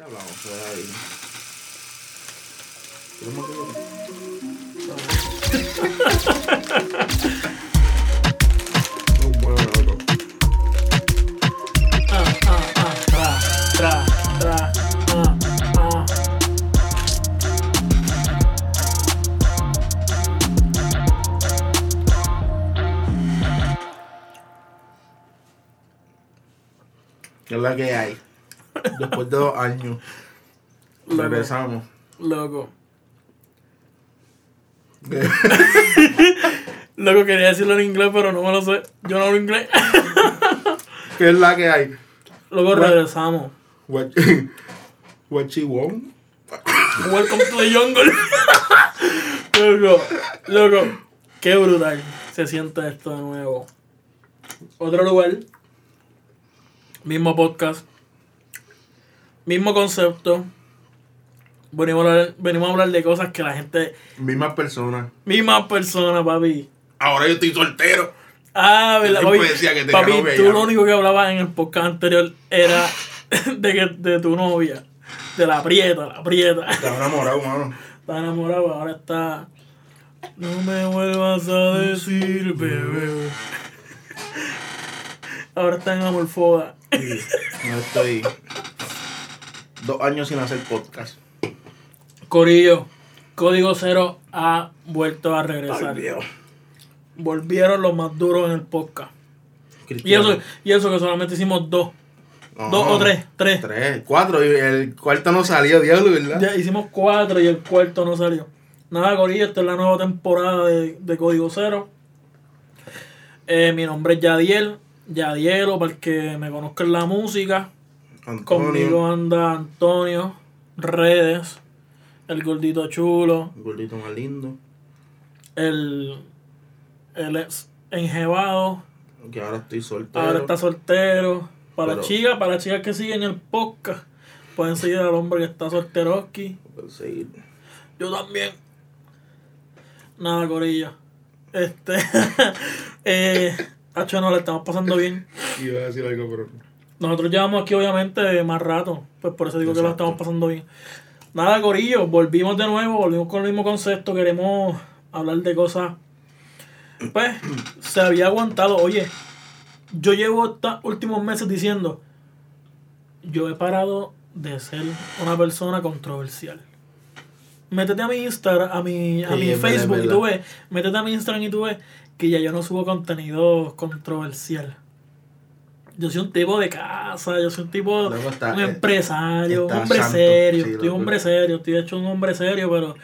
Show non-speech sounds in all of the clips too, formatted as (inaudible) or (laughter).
tá bom, peraí. ah, ah, ah, ah, Después de dos años, Loco. regresamos. Loco. (laughs) Loco, quería decirlo en inglés, pero no me lo sé. Yo no hablo inglés. (laughs) ¿Qué es la que hay? Luego What? regresamos. What, (laughs) what she want? Welcome to the jungle. loco, loco. Qué brutal se siente esto de nuevo. Otro lugar. Mismo podcast. Mismo concepto. Venimos a hablar, venimos a hablar de cosas que la gente. Mismas personas. Misma persona, papi. Ahora yo estoy soltero. Ah, ¿verdad? Oye, que papi, tú ya. lo único que hablabas en el podcast anterior era (laughs) de, que, de tu novia. De la prieta, la prieta. Estaba (laughs) enamorado, mano. Está enamorado, ahora está. No me vuelvas a decir, bebé. Ahora está en amorfoda. Sí, no estoy. (laughs) Dos años sin hacer podcast. Corillo, Código Cero ha vuelto a regresar. Ay. Volvieron los más duros en el podcast. Y eso, y eso que solamente hicimos dos. No, Dos o tres, tres. Tres, cuatro. Y el cuarto no salió, diablo, ¿verdad? Ya hicimos cuatro y el cuarto no salió. Nada, Corillo, esta es la nueva temporada de, de Código Cero. Eh, mi nombre es Yadiel. Yadielo, para el que me conozca en la música. Antonio. Conmigo anda Antonio, Redes, el gordito chulo, El gordito más lindo. el, el ex enjebado, Que ahora estoy soltero. ahora está soltero. Para Pero- las chicas, para las chicas que siguen el podcast, pueden seguir al hombre que está solteroski. Puedo seguir. Yo también. Nada, Corilla. Este. (laughs) eh, Hacho, no le estamos pasando bien. Iba a decir algo, pero. Nosotros llevamos aquí, obviamente, más rato. Pues por eso digo que lo estamos pasando bien. Nada, Corillo. Volvimos de nuevo. Volvimos con el mismo concepto. Queremos hablar de cosas. Pues, se había aguantado. Oye, yo llevo estos últimos meses diciendo. Yo he parado de ser una persona controversial. Métete a mi Instagram, a mi, a Sí, mi Facebook y tú ves. Métete a mi Instagram y tú ves que ya yo no subo contenido controversial. Yo soy un tipo de casa, yo soy un tipo, está- un empresario, un hombre santo, serio. sí, estoy un hombre serio, estoy hecho un hombre serio, pero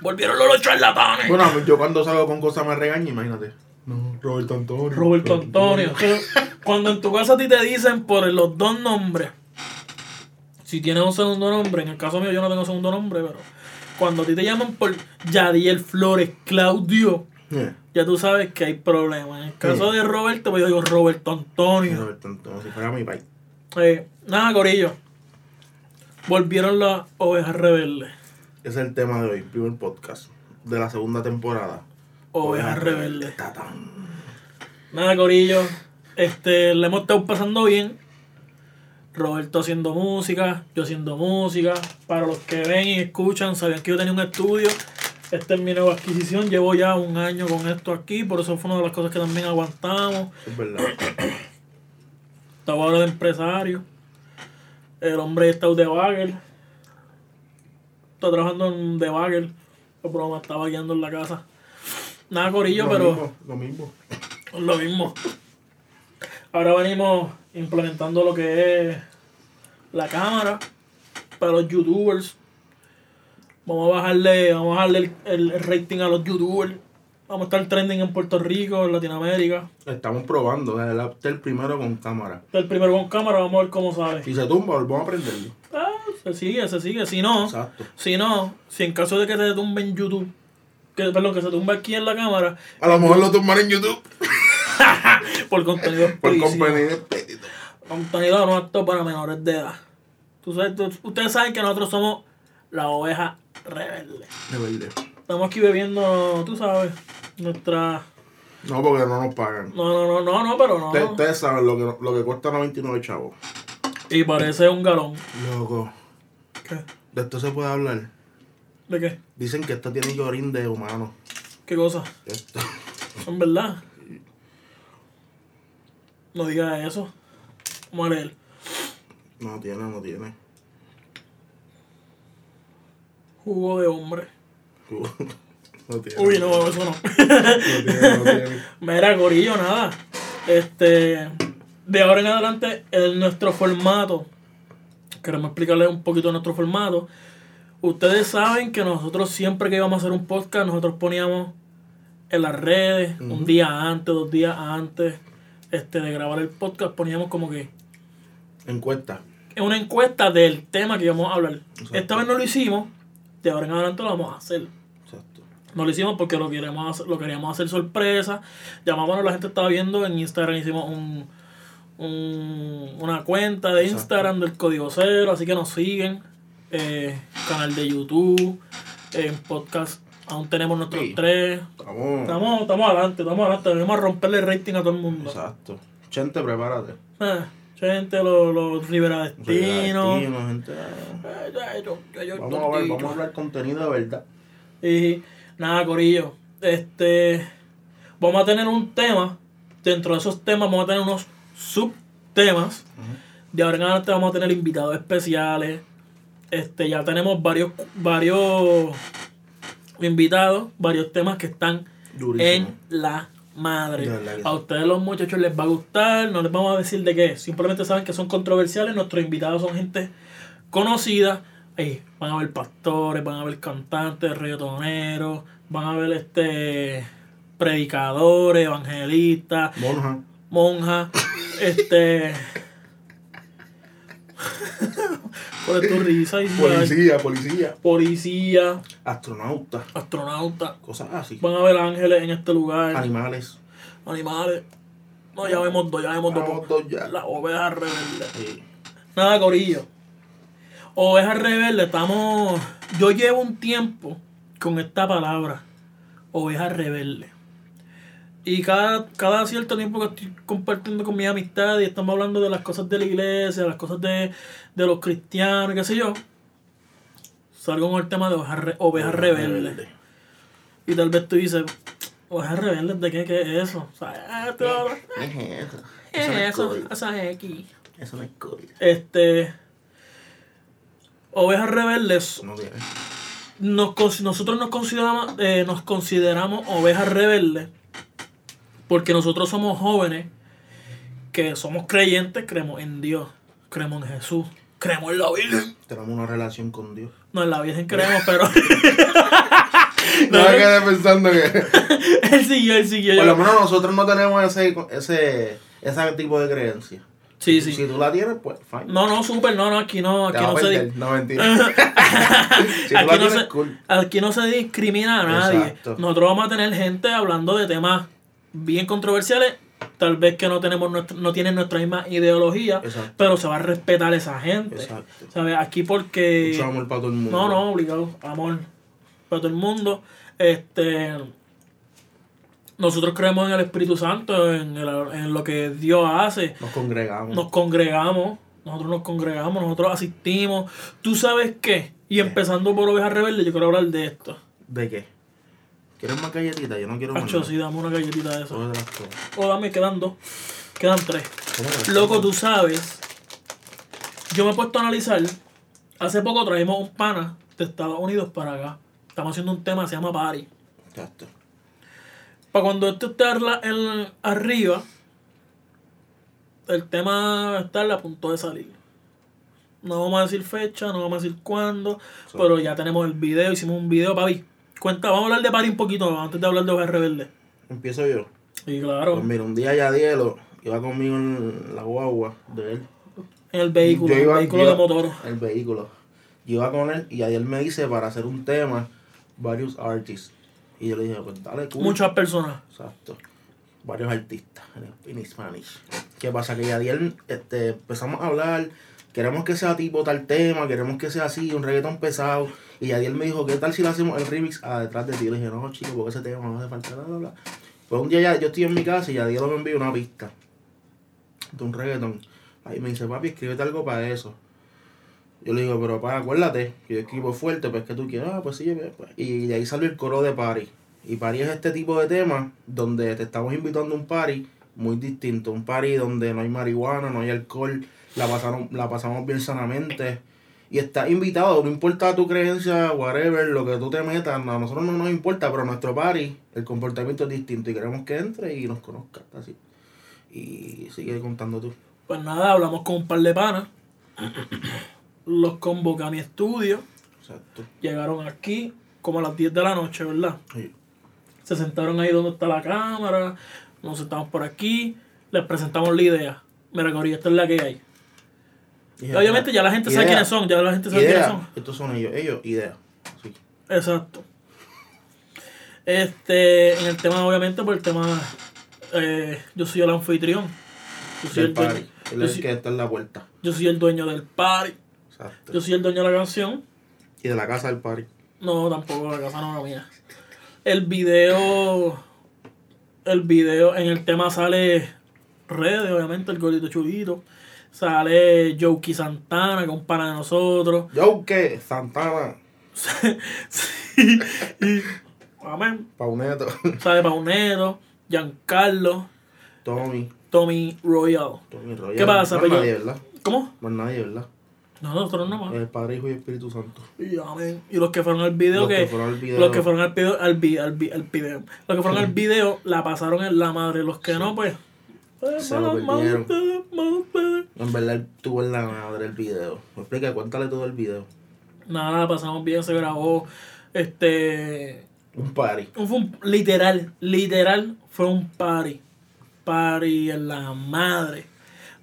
volvieron los charlatanes. Bueno, pues yo cuando salgo con cosas me regaño, imagínate. No, Roberto Antonio. Roberto Antonio. (laughs) Cuando en tu casa a ti te dicen por los dos nombres, si tienes un segundo nombre, en el caso mío yo no tengo segundo nombre, pero cuando a ti te llaman por Yadiel Flores Claudio, Eh, ya tú sabes que hay problemas. En el caso de Roberto, pues yo digo Roberto Antonio. Roberto Antonio, si fuera mi país. Eh, nada, Corillo. Volvieron las ovejas rebeldes. Ese es el tema de hoy, primer podcast de la segunda temporada. Ovejas rebeldes. Nada, Corillo. Este, le hemos estado pasando bien. Roberto haciendo música, yo haciendo música. Para los que ven y escuchan, sabían que yo tenía un estudio. Esta es mi nueva adquisición. Llevo ya un año con esto aquí. Por eso fue una de las cosas que también aguantamos. Es verdad. Estaba ahora de empresario. El hombre está de bagel. Está trabajando en de bagel. El programa estaba guiando en la casa. Nada, Corillo, Lo pero... mismo, lo mismo. Lo mismo. Ahora venimos implementando lo que es la cámara para los youtubers. Vamos a bajarle, vamos a bajarle el, el rating a los youtubers. Vamos a estar trending en Puerto Rico, en Latinoamérica. Estamos probando, el, el primero con cámara. El primero con cámara, vamos a ver cómo sabe. Si se tumba, volvemos a prenderlo. Ah, se sigue, se sigue. Si no, Exacto. si no, si en caso de que se tumbe en YouTube, que, perdón, que se tumbe aquí en la cámara, A lo mejor lo tumbaré en YouTube. (laughs) por contenido Por contenido. Contenido no apto para menores de edad. Tú sabes, tú- ustedes saben que nosotros somos la oveja rebelde. De verdad. Estamos aquí bebiendo, tú sabes, nuestra... No, porque no nos pagan. No, no, no, no, no, pero no. Ustedes, saben lo que, lo que cuesta 99 chavos. Y parece un galón. Loco. ¿Qué? De esto se puede hablar. ¿De qué? Dicen que esto tiene llorín de humano. ¿Qué cosa? Esto. ¿Son verdad? No digas eso. Vamos a leer. No tiene, no tiene. Jugo de hombre. (laughs) No tiene. Uy, no, eso no. (laughs) No tiene, no tiene. Mira, Corillo, nada. Este. De ahora en adelante, en nuestro formato. Queremos explicarles un poquito nuestro formato. Ustedes saben que nosotros siempre que íbamos a hacer un podcast, nosotros poníamos en las redes, un día antes, dos días antes este, de grabar el podcast, poníamos como que Encuesta. una encuesta del tema que íbamos a hablar. Exacto. Esta vez no lo hicimos, de ahora en adelante lo vamos a hacer. Exacto. No lo hicimos porque lo queríamos hacer, lo queríamos hacer sorpresa. Llamamos, la gente estaba viendo en Instagram, hicimos un, un- una cuenta de Exacto. Instagram del Código Cero, así que nos siguen. Eh, canal de YouTube, en podcast, aún tenemos nuestros Sí. tres. Estamos. Estamos, estamos adelante, estamos adelante, venimos a romperle el rating a todo el mundo. Exacto. Chente, prepárate. Eh, gente, los, los Rivera Destino. Destino, gente. Eh, yo- yo- Vamos a ver, vamos a hablar contenido de verdad. Y nada, Corillo. Este. Vamos a tener un tema. Dentro de esos temas vamos a tener unos subtemas. De ahora en adelante vamos a tener invitados especiales. Este, ya tenemos varios, varios invitados, varios temas que están Durísimo. en la madre. A ustedes los muchachos les va a gustar, no les vamos a decir de qué, simplemente saben que son controversiales, nuestros invitados son gente conocida, Ey, van a ver pastores, van a ver cantantes, reggaetoneros, van a ver este predicadores, evangelistas, Monja. monjas, este (laughs) ¿Cuál es tu risa? Y- Policía, policía. Policía, Astronauta. astronauta, Cosas así. van a ver ángeles en este lugar. Animales. animales. No, ya vemos dos, ya vemos dos. Dos ya. Las ovejas rebeldes. Sí. Nada, Corillo. Ovejas rebeldes, estamos. Yo llevo un tiempo con esta palabra. Ovejas rebeldes. Y cada, cada cierto tiempo que estoy compartiendo con mis amistades y estamos hablando de las cosas de la iglesia, las cosas de, de los cristianos, qué sé yo, salgo con el tema de ovejas, re- ovejas rebeldes. Y tal vez tú dices, ovejas rebeldes, ¿de qué, qué es eso? O sea, ah, esto- ¿Qué es eso? ¿qué Eso es es eso? Esa es X. Eso no es COVID. Este. Ovejas rebeldes. No tiene. Nos, nosotros nos consideramos, eh, nos consideramos ovejas rebeldes porque nosotros somos jóvenes que somos creyentes, creemos en Dios, creemos en Jesús, creemos en la Virgen. Tenemos una relación con Dios. No, en la Virgen (laughs) creemos, pero No me quedé pensando que. (laughs) él siguió, él siguió. Por lo menos nosotros no tenemos ese, ese, ese tipo de creencia. Sí, sí. Si tú la tienes, pues fine. No, no, súper, no, no, aquí no, aquí no se. No, mentira. (laughs) si aquí, no tienes, se, cool. aquí no se discrimina a nadie. Exacto. Nosotros vamos a tener gente hablando de temas bien controversiales, tal vez que no tenemos nuestra- no tienen nuestra misma ideología, Exacto. pero se va a respetar esa gente. Exacto. ¿Sabes? Aquí porque Mucho amor para todo el mundo. no, no, obligado, amor para todo el mundo. Este nosotros creemos en el Espíritu Santo, en, el- en lo que Dios hace Nos congregamos. nos congregamos, nosotros nos congregamos, nosotros asistimos. ¿Tú sabes qué? Y empezando por Ovejas Rebeldes, yo quiero hablar de esto. ¿De qué? ¿Quieres más galletitas? Yo no quiero más. Pacho, nada. sí, dame una galletita de cosas. O dame, quedan dos. Quedan tres. Loco, tú sabes. Yo me he puesto a analizar. Hace poco traímos un pana de Estados Unidos para acá. Estamos haciendo un tema que se llama Party. Exacto. Para cuando esto esté en- arriba, el tema está a punto de salir. No vamos a decir fecha, no vamos a decir cuándo, pero ya tenemos el video, hicimos un video, papi. Cuenta, vamos a hablar de Party un poquito antes de hablar de Ovejas Rebelde. Empiezo yo. Y claro, Pues mira, un día Yadielo iba conmigo en la guagua de él. en el vehículo, Yo el vehículo yo- de motor. El vehículo. Yo iba con él y Yadiel me dice para hacer un tema, varios artists. Y yo le dije, pues dale, cool. Muchas personas. Exacto. Varios artistas en, en Spanish. ¿Qué pasa? Que Yadiel este, empezamos a hablar. Queremos que sea tipo tal tema, queremos que sea así, un reggaetón pesado. Y Yadiel me dijo, ¿qué tal si le hacemos el remix a detrás de ti? Y le dije, no, chico, porque ese tema no hace falta, bla, bla, bla. Pues un día ya, yo estoy en mi casa y Yadiel me envió una pista de un reggaetón. Ahí me dice, papi, escríbete algo para eso. Yo le digo, pero pa, acuérdate, que yo equipo fuerte, pues que tú quieras, ah, pues sí, pues. Y de ahí salió el coro de party. Y party es este tipo de tema donde te estamos invitando a un party muy distinto. Un party donde no hay marihuana, no hay alcohol, la, pasaron, la pasamos bien sanamente. Y estás invitado, no importa tu creencia, whatever, lo que tú te metas, a nosotros no nos importa, pero nuestro party, el comportamiento es distinto y queremos que entre y nos conozca, así. Y sigue contando tú. Pues nada, hablamos con un par de panas. Los convoqué a mi estudio. Exacto. Llegaron aquí como a las 10 de la noche, ¿verdad? Sí. Se sentaron ahí donde está la cámara. Nos sentamos por aquí. Les presentamos la idea. Mira, Corillo, esta es la que hay. Y Obviamente ya la gente sabe quiénes son. Ya la gente sabe idea. quiénes son. Estos son ellos, ellos, idea. Sí. Exacto. Este, en el tema, obviamente, por el tema, eh, yo soy el anfitrión. Yo soy el, dueño. Él es el soy- que está en la puerta. yo soy el dueño del party. Exacto. Yo soy el dueño de la canción. Y de la casa del party. No, tampoco la casa no es la mía. El video. El video, en el tema sale redes, obviamente, el gordito chulito. Sale Jokey Santana, que es un pana de nosotros. (laughs) Que Santana, sí. Y, amén. Pauneto, (laughs) Sale Pauneto, Giancarlo, Tommy, Tommy Royal. Tommy Royal. ¿Qué pasa, Pello? nadie, ¿verdad? ¿Cómo? No es nadie, ¿verdad? No, nosotros no más. El Padre, Hijo y Espíritu Santo. Y, amén. Y los que fueron al video Los que, que fueron al video. los que fueron al video al, vi- al, vi- al video los que fueron al video la pasaron en la madre los que no pues, Se lo perdieron. En verdad, tuvo en la madre el video. Me explica, cuéntale todo el video. nada pasamos bien se grabó este Un party. un, literal literal fue un party party en la madre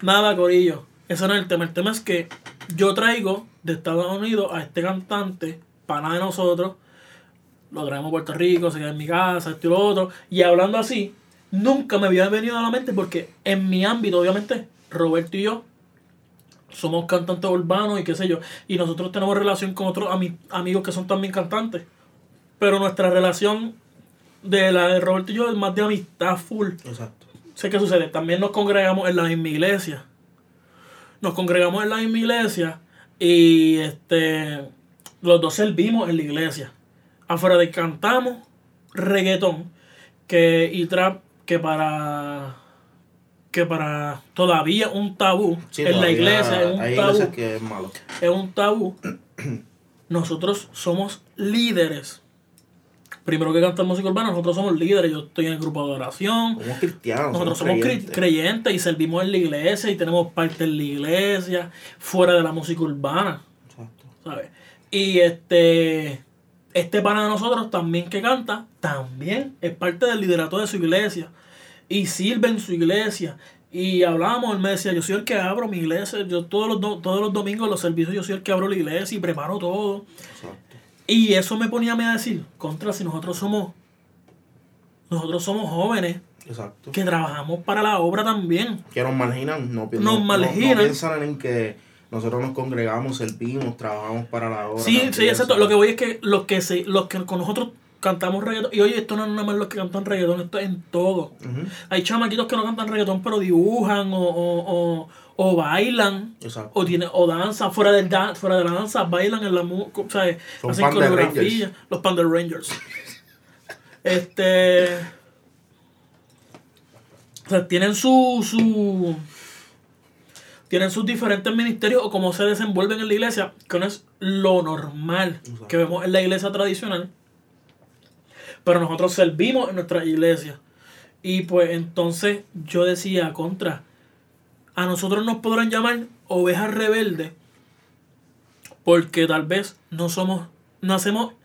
nada corillo eso no es el tema el tema es que yo traigo de Estados Unidos a este cantante pana de nosotros lo traemos a Puerto Rico, se queda en mi casa, esto y lo otro. Y hablando así, nunca me había venido a la mente porque en mi ámbito, obviamente, Roberto y yo somos cantantes urbanos y qué sé yo. Y nosotros tenemos relación con otros ami- amigos que son también cantantes. Pero nuestra relación de la de Roberto y yo es más de amistad full. Exacto. Sé qué sucede. También nos congregamos en la misma iglesia. Nos congregamos en la misma iglesia y este los dos servimos en la iglesia. Afuera de cantamos reggaetón que y trap que para que para todavía un tabú Sí, en la iglesia es un tabú que es malo. es un tabú. Nosotros somos líderes. Primero que cantar música urbana, nosotros somos líderes. Yo estoy en el grupo de oración. Somos cristianos. Nosotros somos cre- creyentes. creyentes y servimos en la iglesia y tenemos parte en la iglesia, fuera de la música urbana, Exacto. ¿sabes? Y este, este pana de nosotros también que canta, también es parte del liderato de su iglesia y sirve en su iglesia. Y hablamos, él me decía, yo soy el que abro mi iglesia, yo todos los, do- todos los domingos los servicios yo soy el que abro la iglesia y preparo todo. Exacto. Y eso me ponía a mí a decir, contra, si nosotros somos, nosotros somos jóvenes Exacto. que trabajamos para la obra también. Que nos marginan. No, Nos no- no- marginan. No, piensan en que nosotros nos congregamos, servimos, trabajamos para la obra. Sí, sí, exacto. Lo que voy es que los que se, los que con nosotros cantamos reggaetón, y oye, esto no es nada más los que cantan reggaetón, esto es en todo. Hay chamaquitos que no cantan reggaetón, pero dibujan o, o, o, o bailan. Exacto. O, tiene, o danzan fuera, del dan- fuera de la danza, bailan en la música, ¿sabes? Son Hacen coreografía. Los Panda Rangers. (laughs) este. O sea, tienen su, su. Tienen sus diferentes ministerios o cómo se desenvuelven en la iglesia, que no es lo normal Exacto. que vemos en la iglesia tradicional. Pero nosotros servimos en nuestra iglesia. Y pues entonces yo decía, contra, a nosotros nos podrán llamar ovejas rebeldes porque tal vez no somos, no hacemos,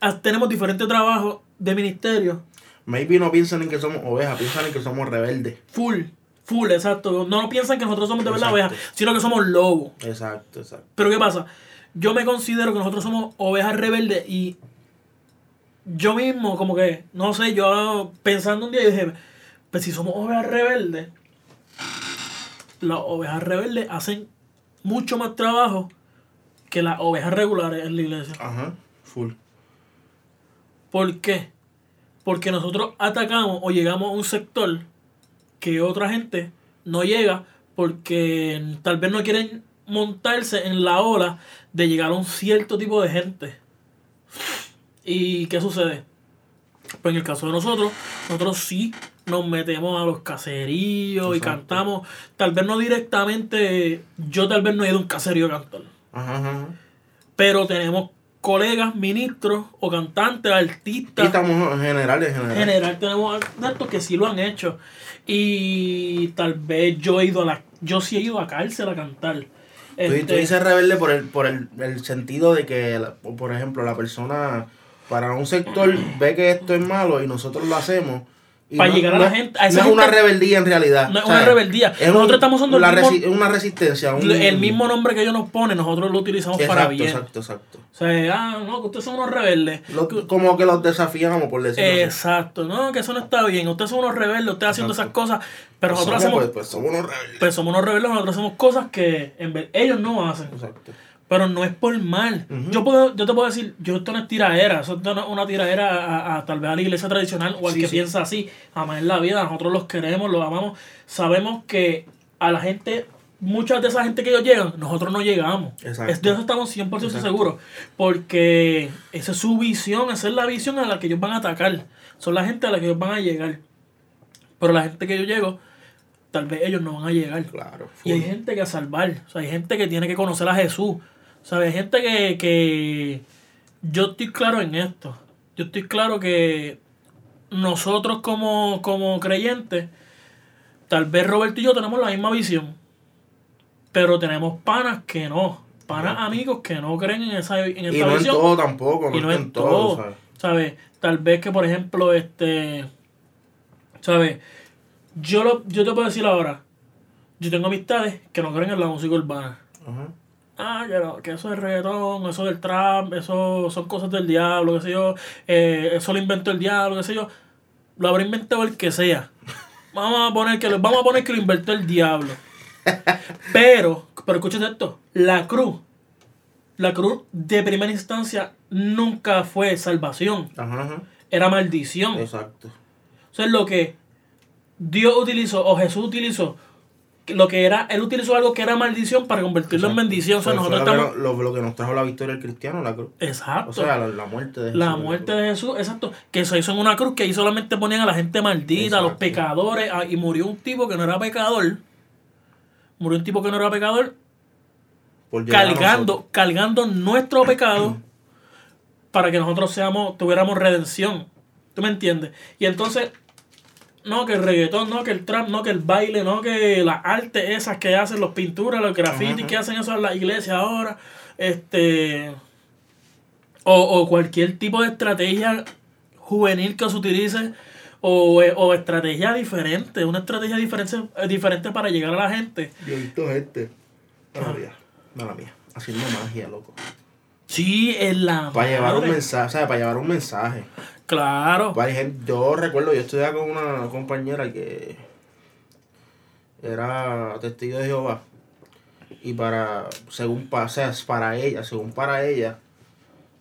ah, tenemos diferentes trabajos de ministerio, Maybe no piensan en que somos ovejas, piensan en que somos rebeldes. full, full, exacto. No piensan que nosotros somos de verdad ovejas, sino que somos lobos. Exacto, exacto. Pero ¿qué pasa? Yo me considero que nosotros somos ovejas rebeldes y yo mismo, como que, no sé, yo pensando un día, yo dije, pues si somos ovejas rebeldes, las ovejas rebeldes hacen mucho más trabajo que las ovejas regulares en la iglesia. Ajá, full. ¿Por qué? Porque nosotros atacamos o llegamos a un sector que otra gente no llega porque tal vez no quieren montarse en la ola de llegar a un cierto tipo de gente. ¿Y qué sucede? Pues en el caso de nosotros, nosotros sí nos metemos a los caseríos y cantamos. Tal vez no directamente, yo tal vez no he ido a un caserío a cantar. Ajá, ajá. Pero tenemos colegas, ministros o cantantes, Y artistas. estamos en general, en general. En general tenemos actos que sí lo han hecho. Y tal vez yo he ido a la. Yo sí he ido a cárcel a cantar. Tú, tú Este, dices rebelde por el, por el, el sentido de que, por ejemplo, la persona para un sector ve que esto es malo y nosotros lo hacemos. Para no- llegar a no la gente- a esa no es una rebeldía en realidad. No es una rebeldía. Es Nosotros un- estamos usando el la mismo- resi- una resistencia. un- el mismo nombre que ellos nos ponen, nosotros lo utilizamos Exacto, para bien. exacto, exacto. O sea, ah, no, que ustedes son unos rebeldes. Lo- como que los desafiamos, por decirlo así. Exacto, no, que eso no está bien. Ustedes son unos rebeldes, ustedes haciendo esas cosas. Pero nosotros Somos, hacemos, pues, pues, somos unos rebeldes. pues somos unos rebeldes, nosotros hacemos cosas que en ver- ellos no hacen. Exacto. Pero no es por mal. Yo, puedo, yo te puedo decir, yo esto no es tiraera, eso no es una tiraera a, a- tal vez a la iglesia tradicional o al Sí, que sí. piensa así. Amar en la vida, nosotros los queremos, los amamos. Sabemos que a la gente, muchas de esa gente que ellos llegan, nosotros no llegamos. Exacto. Es- de eso estamos 100% Exacto. seguros. Porque esa es su visión, esa es la visión a la que ellos van a atacar. Son la gente a la que ellos van a llegar. Pero la gente que yo llego, tal vez ellos no van a llegar. Claro. Y hay gente que salvar, o sea, hay gente que tiene que conocer a Jesús. ¿Sabes? Hay gente que, que yo estoy claro en esto. Yo estoy claro que nosotros como, como creyentes, tal vez Roberto y yo tenemos la misma visión. Pero tenemos panas que no. Panas amigos que no creen en esa en Y no en visión. todo tampoco. y no en todo. ¿sabes? ¿Sabes? Tal vez que, por ejemplo, este. ¿Sabes? Yo, lo, yo te puedo decir ahora. Yo tengo amistades que no creen en la música urbana. Ajá. Ah, que, que eso es reggaetón, eso del trap, eso son cosas del diablo, qué sé yo. eh, eso lo inventó el diablo, qué sé yo. Lo habrá inventado el que sea. Vamos a poner que lo, vamos a poner que lo inventó el diablo. Pero, pero escúchate esto, la cruz, la cruz de primera instancia nunca fue salvación, Ajá, ajá. era maldición. Exacto. O sea, lo que Dios utilizó o Jesús utilizó, lo que era, él utilizó algo que era maldición para convertirlo en bendición. O sea, nosotros estamos... lo, que, lo- que nos trajo la victoria del cristiano, la cruz. Exacto. O sea, la, la muerte de la Jesús, muerte cruz. de Jesús, exacto. Que se hizo en una cruz que ahí solamente ponían a la gente maldita, a los pecadores. ah, y murió un tipo que no era pecador. Murió un tipo que no era pecador. Cargando, cargando nuestro pecado (clears throat) para que nosotros seamos, tuviéramos redención. ¿Tú me entiendes? Y entonces, no que el reggaetón, no que el trap, no que el baile, no que las artes esas que hacen, los pinturas, los grafitis que hacen eso en la iglesia ahora, este o, o cualquier tipo de estrategia juvenil que se utilice o, o estrategia diferente, una estrategia diferente, diferente para llegar a la gente. Yo he visto gente. Ah. Mala mía. Mala mía. Haciendo magia, loco. Sí, es la Para llevar un mensaje, o sea, para llevar un mensaje. Claro. Gente- yo recuerdo, yo estudiaba con una compañera que era testigo de Jehová. Y para, según o sea, para ella, según para ella,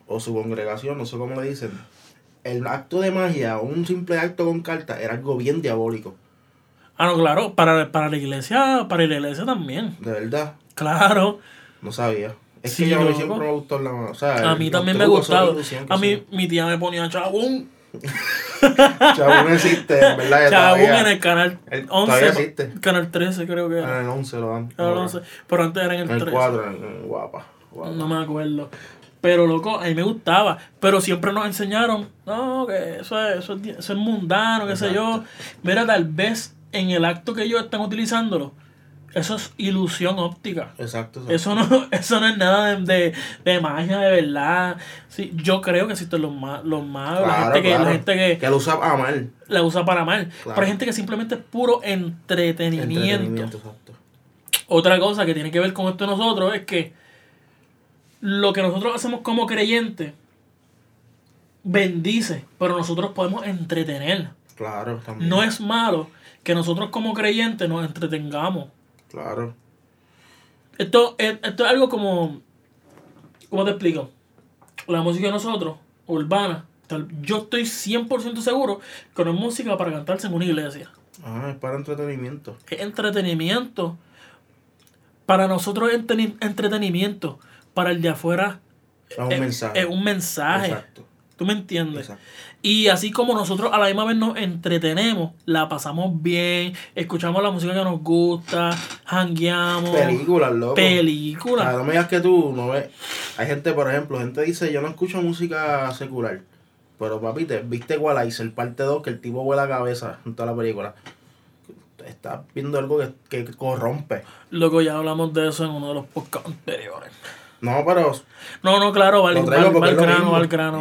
o su congregación, no sé cómo le dicen, el acto de magia o un simple acto con carta era algo bien diabólico. Ah, no, claro, para, para la iglesia, para la iglesia también. De verdad, Yo no sabía. Es Sí, que yo loco. siempre me gustó la o sea, a mí también me que A mí, mi tía me ponía chabún. Chabón (laughs) existe, en verdad. Todavía. en el canal El- 11. todavía existe. Canal 13 creo que En era. el 11 lo dan. El ahora. 11, Pero antes era en el En el 13. 4, en, en guapa. guapa. No me acuerdo. Pero loco, a mí me gustaba. Pero siempre nos enseñaron, no, que eso es, eso es, eso es mundano, qué sé yo. Mira, tal vez en el acto que ellos están utilizándolo, eso es ilusión óptica. Exacto. exacto. Eso no, (laughs) eso no es nada de, de, de magia de verdad. Sí, yo creo que existen los, ma- los magos, la Claro, gente que, la gente que Que lo usa a mal. la usa para mal. Claro. Pero hay gente que simplemente es puro entretenimiento. Entretenimiento, exacto. Otra cosa que tiene que ver con esto de nosotros es que lo que nosotros hacemos como creyentes bendice, pero nosotros podemos entretener. Claro, también. No es malo que nosotros como creyentes nos entretengamos. Claro. Esto es, esto es algo como, ¿cómo te explico? La música de nosotros, urbana, tal- yo estoy 100% seguro que no es música para cantarse en una iglesia. Ah, es para entretenimiento. Es entretenimiento. para nosotros es entretenimiento, para el de afuera Es un mensaje. es un mensaje. Exacto. ¿Tú me entiendes? Exacto. Y así como nosotros a la misma vez nos entretenemos, la pasamos bien, escuchamos la música que nos gusta, hangueamos, Películas, loco. películas. Ah, no me digas que tú no ves. Hay gente, por ejemplo, gente dice, yo no escucho música secular. Pero papi, te viste Equalizer, parte 2, que el tipo vuela la cabeza en toda la película. Estás viendo algo que, que corrompe. Loco, ya hablamos de eso en uno de los podcasts anteriores. No, pero No, no, claro, va, al grano, va al grano, va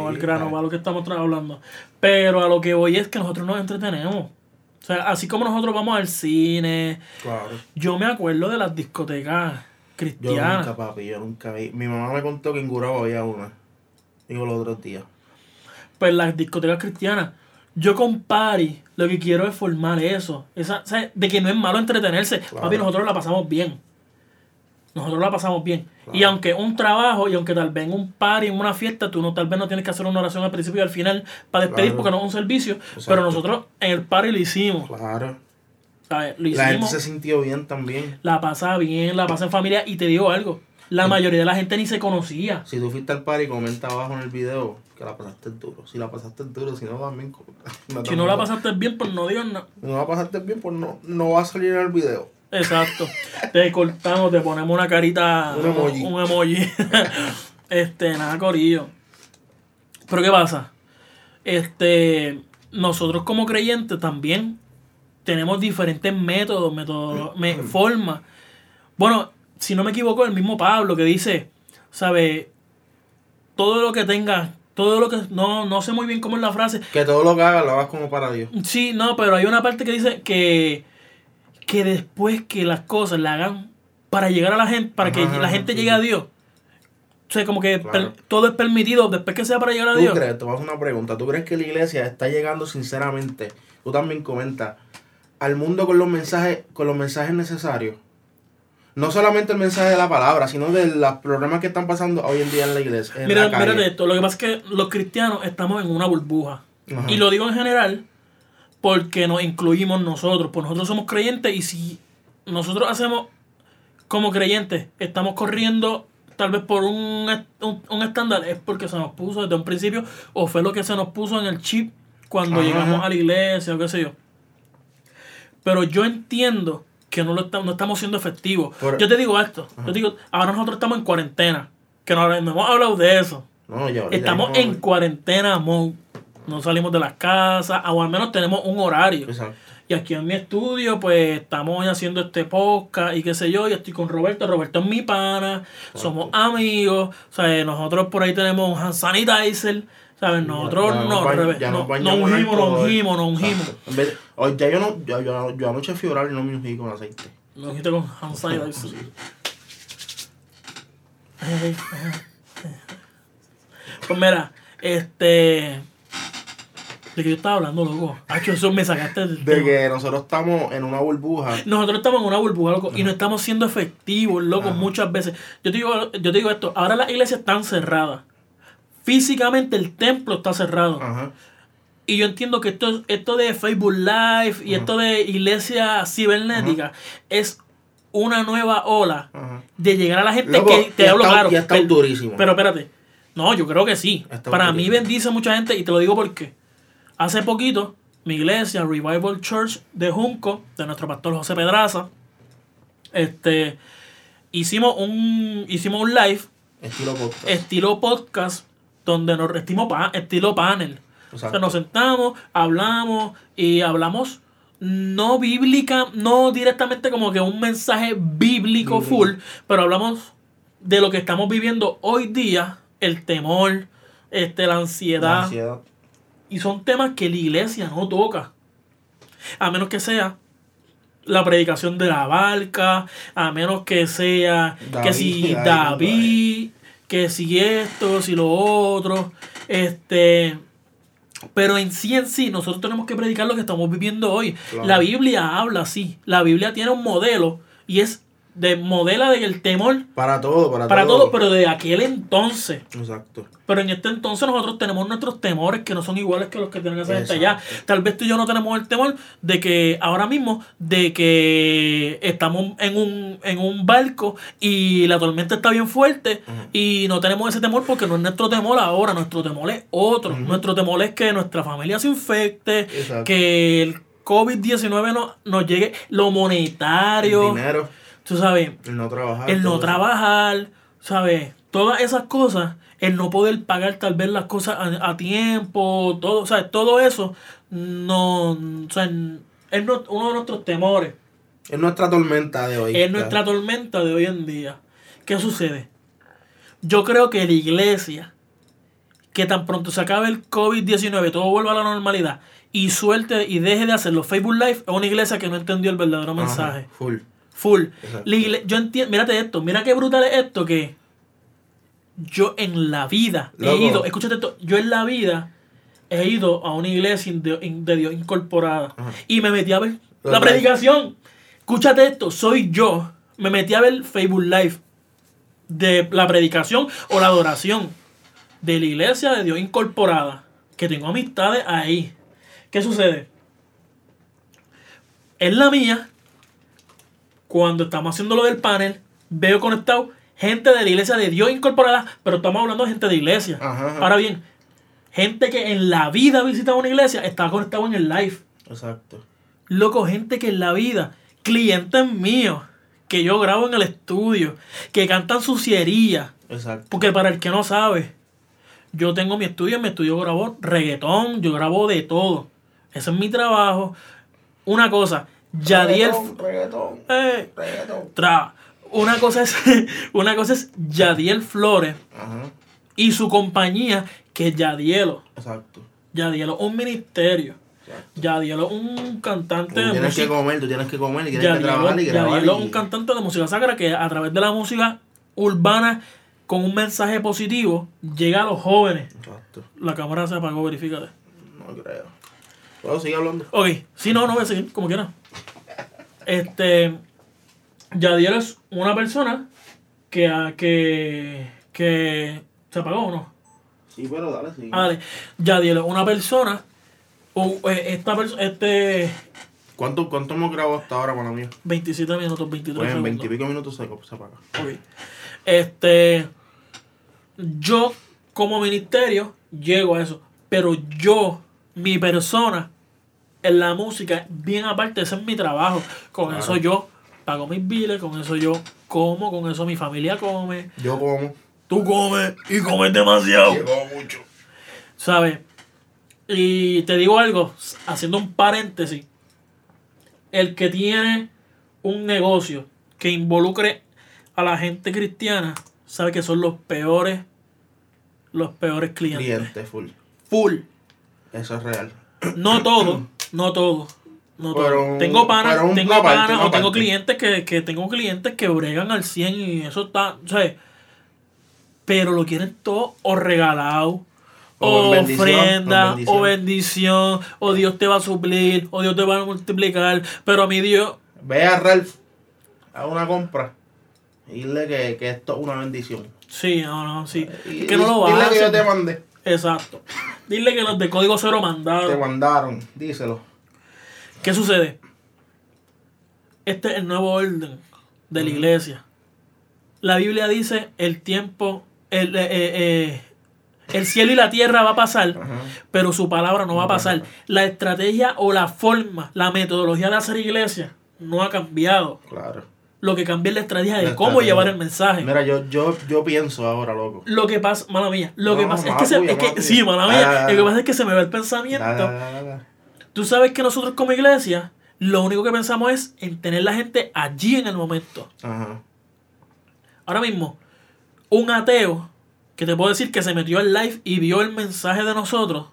al grano, va a lo que estamos hablando. Pero a lo que voy es que nosotros nos entretenemos. O sea, así como nosotros vamos al cine, claro. yo me acuerdo de las discotecas Yo cristianas. nunca, papi, yo nunca vi. Mi mamá me contó que en Gurabo había una. Digo los otros días. pues las discotecas cristianas. Yo con Pari lo que quiero es formar eso. Esa, o sea, de que no es malo entretenerse. Claro. Papi, nosotros la pasamos bien. Nosotros la pasamos bien. Claro. Y aunque un trabajo y aunque tal vez en un party, en una fiesta, tú no tal vez no tienes que hacer una oración al principio y al final para despedir Claro. porque no es un servicio. Exacto. Pero nosotros en el party lo hicimos. Claro. ¿sabes? Lo La gente hicimos. se sintió bien también. La pasa bien, la pasa en familia. Y te digo algo. La mayoría de la gente ni se conocía. Si tú fuiste al party, comenta abajo en el video que la pasaste duro. Si la pasaste duro, si no también. (laughs) Si no la pasaste bien, pues no digas nada. No la pasaste bien, pues no, no va a salir en el video. Exacto. Te cortamos, te ponemos una carita, Un emoji. un emoji. (laughs) este, nada, corillo. Pero ¿qué pasa? Este, nosotros como creyentes también tenemos diferentes métodos, métodos, me- formas. Bueno, si no me equivoco, el mismo Pablo que dice, ¿sabe? Todo lo que tengas, todo lo que, no, no sé muy bien cómo es la frase, Que todo lo que hagas lo hagas como para Dios. Sí, no, pero hay una parte que dice que, que después que las cosas la hagan para llegar a la gente, para que la gente sí, llegue a Dios. O sea, como que Claro. todo es permitido después que sea para llegar a ¿Tú Dios. crees? Te a una pregunta. ¿Tú crees que la iglesia está llegando sinceramente? Tú también comentas al mundo con los mensajes, con los mensajes necesarios. No solamente el mensaje de la palabra, sino de los problemas que están pasando hoy en día en la iglesia. en Mira, la mírate esto. Lo que pasa es que los cristianos estamos en una burbuja. Ajá. Y lo digo en general porque nos incluimos nosotros. Pues nosotros somos creyentes y si nosotros hacemos como creyentes, estamos corriendo tal vez por un, un, un estándar, es porque se nos puso desde un principio o fue lo que se nos puso en el chip cuando Ajá. llegamos a la iglesia o qué sé yo. Pero yo entiendo que no, lo estamos, no estamos siendo efectivos. Por- yo te digo esto, yo te digo, ahora nosotros estamos en cuarentena, que no, no hemos hablado de eso. No, Estamos en cuarentena mode. No salimos de las casas, o al menos tenemos un horario. Exacto. Y aquí en mi estudio, pues estamos hoy haciendo este podcast y qué sé yo. Y estoy con Roberto. Roberto es mi pana. Somos amigos. O sea, nosotros por ahí tenemos un hand sanitizer. ¿Sabes? Nosotros Ya no, revés, ya no, nos no ungimos, no ungimos, no ungimos. Exacto. Ya yo no, yo, yo, yo anoche fui a orar y no me ungí con aceite. No ungiste con hand sanitizer. Pues mira, este. ¿De qué yo estaba hablando, loco? Hacho, eso me sacaste del De tema. que nosotros estamos en una burbuja. Nosotros estamos en una burbuja, loco, y no estamos siendo efectivos, loco, Ajá. muchas veces. Yo te, digo, yo te digo esto, ahora las iglesias están cerradas. Físicamente el templo está cerrado. Ajá. Y yo entiendo que esto, esto de Facebook Live y esto de iglesia cibernética es una nueva ola de llegar a la gente Loco, que te hablo estado- claro. y ha estado pero- durísimo. Pero espérate. No, yo creo que sí. Para mí bendice mucha gente y te lo digo porque hace poquito mi iglesia, Revival Church de Junco, de nuestro pastor José Pedraza, este, hicimos un, hicimos un live Estilo podcast. estilo podcast donde nos estilo, pa- estilo panel. O sea, nos sentamos, hablamos y hablamos no bíblica, no directamente como que un mensaje bíblico Bíblico. full, pero hablamos de lo que estamos viviendo hoy día, el temor, este, la ansiedad, La ansiedad. Y son temas que la iglesia no toca. A menos que sea la predicación de la barca, a menos que sea que si David, David, que si esto, si lo otro, este pero en sí en sí nosotros tenemos que predicar lo que estamos viviendo hoy. Claro. La Biblia habla así, la Biblia tiene un modelo y es de modela del temor Para todo, para, para todo. todo, pero de aquel entonces. Exacto. Pero en este entonces nosotros tenemos nuestros temores que no son iguales que los que tienen esa gente allá. Tal vez tú y yo no tenemos el temor de que ahora mismo, de que estamos en un, en un barco y la tormenta está bien fuerte y no tenemos ese temor porque no es nuestro temor ahora, nuestro temor es otro. Nuestro temor es que nuestra familia se infecte, Exacto. que el COVID-19 no, nos llegue lo El monetario, dinero, tú sabes, el no trabajar. el no trabajar, ¿sabes? Todas esas cosas, el no poder pagar tal vez las cosas a, a tiempo, todo, ¿sabes? Todo eso, no, o sea, es no- uno de nuestros temores, Es nuestra tormenta de hoy. es nuestra tormenta de hoy en día. ¿Qué sucede? Yo creo que la iglesia, que tan pronto se acabe el COVID-19, todo vuelva a la normalidad y suelte y deje de hacer los Facebook Live, es una iglesia que no entendió el verdadero Ajá, mensaje. Full. Full. La yo entiendo, mírate esto, mira qué brutal es esto que yo en la vida he ido, escúchate esto, yo en la vida he ido a una iglesia de, de Dios incorporada Ajá. y me metí a ver la predicación. Escúchate esto, soy yo. Me metí a ver Facebook Live de la predicación o la adoración de la iglesia de Dios incorporada, que tengo amistades ahí. ¿Qué sucede? En la mía, cuando estamos haciendo lo del panel, veo conectado gente de la iglesia de Dios incorporada, pero estamos hablando de gente de iglesia. Ajá, ajá. Ahora bien, gente que en la vida ha visitado una iglesia está conectado en el live. Exacto. Loco, gente que en la vida, clientes míos, que yo grabo en el estudio, que cantan suciería. Exacto. Porque para el que no sabe, yo tengo mi estudio, en mi estudio grabo reggaetón, yo grabo de todo. Ese es mi trabajo. Una cosa, Yadiel... Reggaetón, reggaetón, Eh, reggaetón. tra- una cosa es, (laughs) una cosa es Yadiel Flores Ajá. y su compañía, que es Yadielo. Exacto. Yadielo es un ministerio. Exacto. Yadielo es un cantante Tú de tienes que música. comer, tú tienes que comer y tienes Yadielo, que trabajar y grabar. Yadielo es y- un cantante de música sacra que a través de la música urbana con un mensaje positivo llega a los jóvenes. Exacto. La cámara se apagó, verifícate. No creo. ¿Puedo seguir hablando? Ok, si no, no voy a seguir, como quiera. Este. Yadiel es una persona que, a- que, que se apagó o no. Sí, pero dale, sí. Ah, dale. Yadiel es una persona. o, eh, esta persona. Este. ¿Cuánto, ¿Cuánto hemos grabado hasta ahora la mía? 27 minutos, 23 Pues en segundos. 20 y pico minutos se, se apaga. Ok. Este. Yo, como ministerio, llego a eso. Pero yo, mi persona, en la música, bien aparte, ese es mi trabajo. Con Claro. eso yo pago mis biles, con eso yo como, con eso mi familia come. Yo como. Tú comes y comes demasiado. Llegó mucho. ¿Sabes? Y te digo algo, haciendo un paréntesis. El que tiene un negocio que involucre a la gente cristiana, sabe que son los peores, los peores clientes. Cliente full. Full. Eso es real. No (clears throat) todo, no todo. No todo. Pero- tengo panas, tengo parte, panas o tengo clientes que, que tengo clientes que bregan al 100 y eso está, ¿sabes? Pero lo quieren todo o regalado, O o, ofrenda, o bendición. o bendición, o Dios te va a suplir, o Dios te va a multiplicar. Pero a mí Dios, Ve a Ralph a una compra y dile que, que esto es una bendición. sí, no, no, sí. Y- que no lo Dile va que yo te mandé. Exacto. Dile que los de código cero Te mandaron. mandaron. Díselo. ¿Qué sucede? Este es el nuevo orden de la iglesia. La Biblia dice el tiempo, el, eh, eh, eh, el cielo y la tierra va a pasar, pero su palabra No va a pasar. La estrategia o la forma, la metodología de hacer iglesia no ha cambiado. Claro. Lo que cambia es la estrategia de La cómo estrategia. llevar el mensaje. Mira, yo, yo, yo pienso ahora, loco. Lo que pasa, mala mía, lo que pasa es que, se, es que sí, mala mía, lo que pasa es que se me va el pensamiento. Tú sabes que nosotros como iglesia, lo único que pensamos es en tener la gente allí en el momento. Ajá. Ahora mismo, un ateo que te puedo decir que se metió al live y vio el mensaje de nosotros,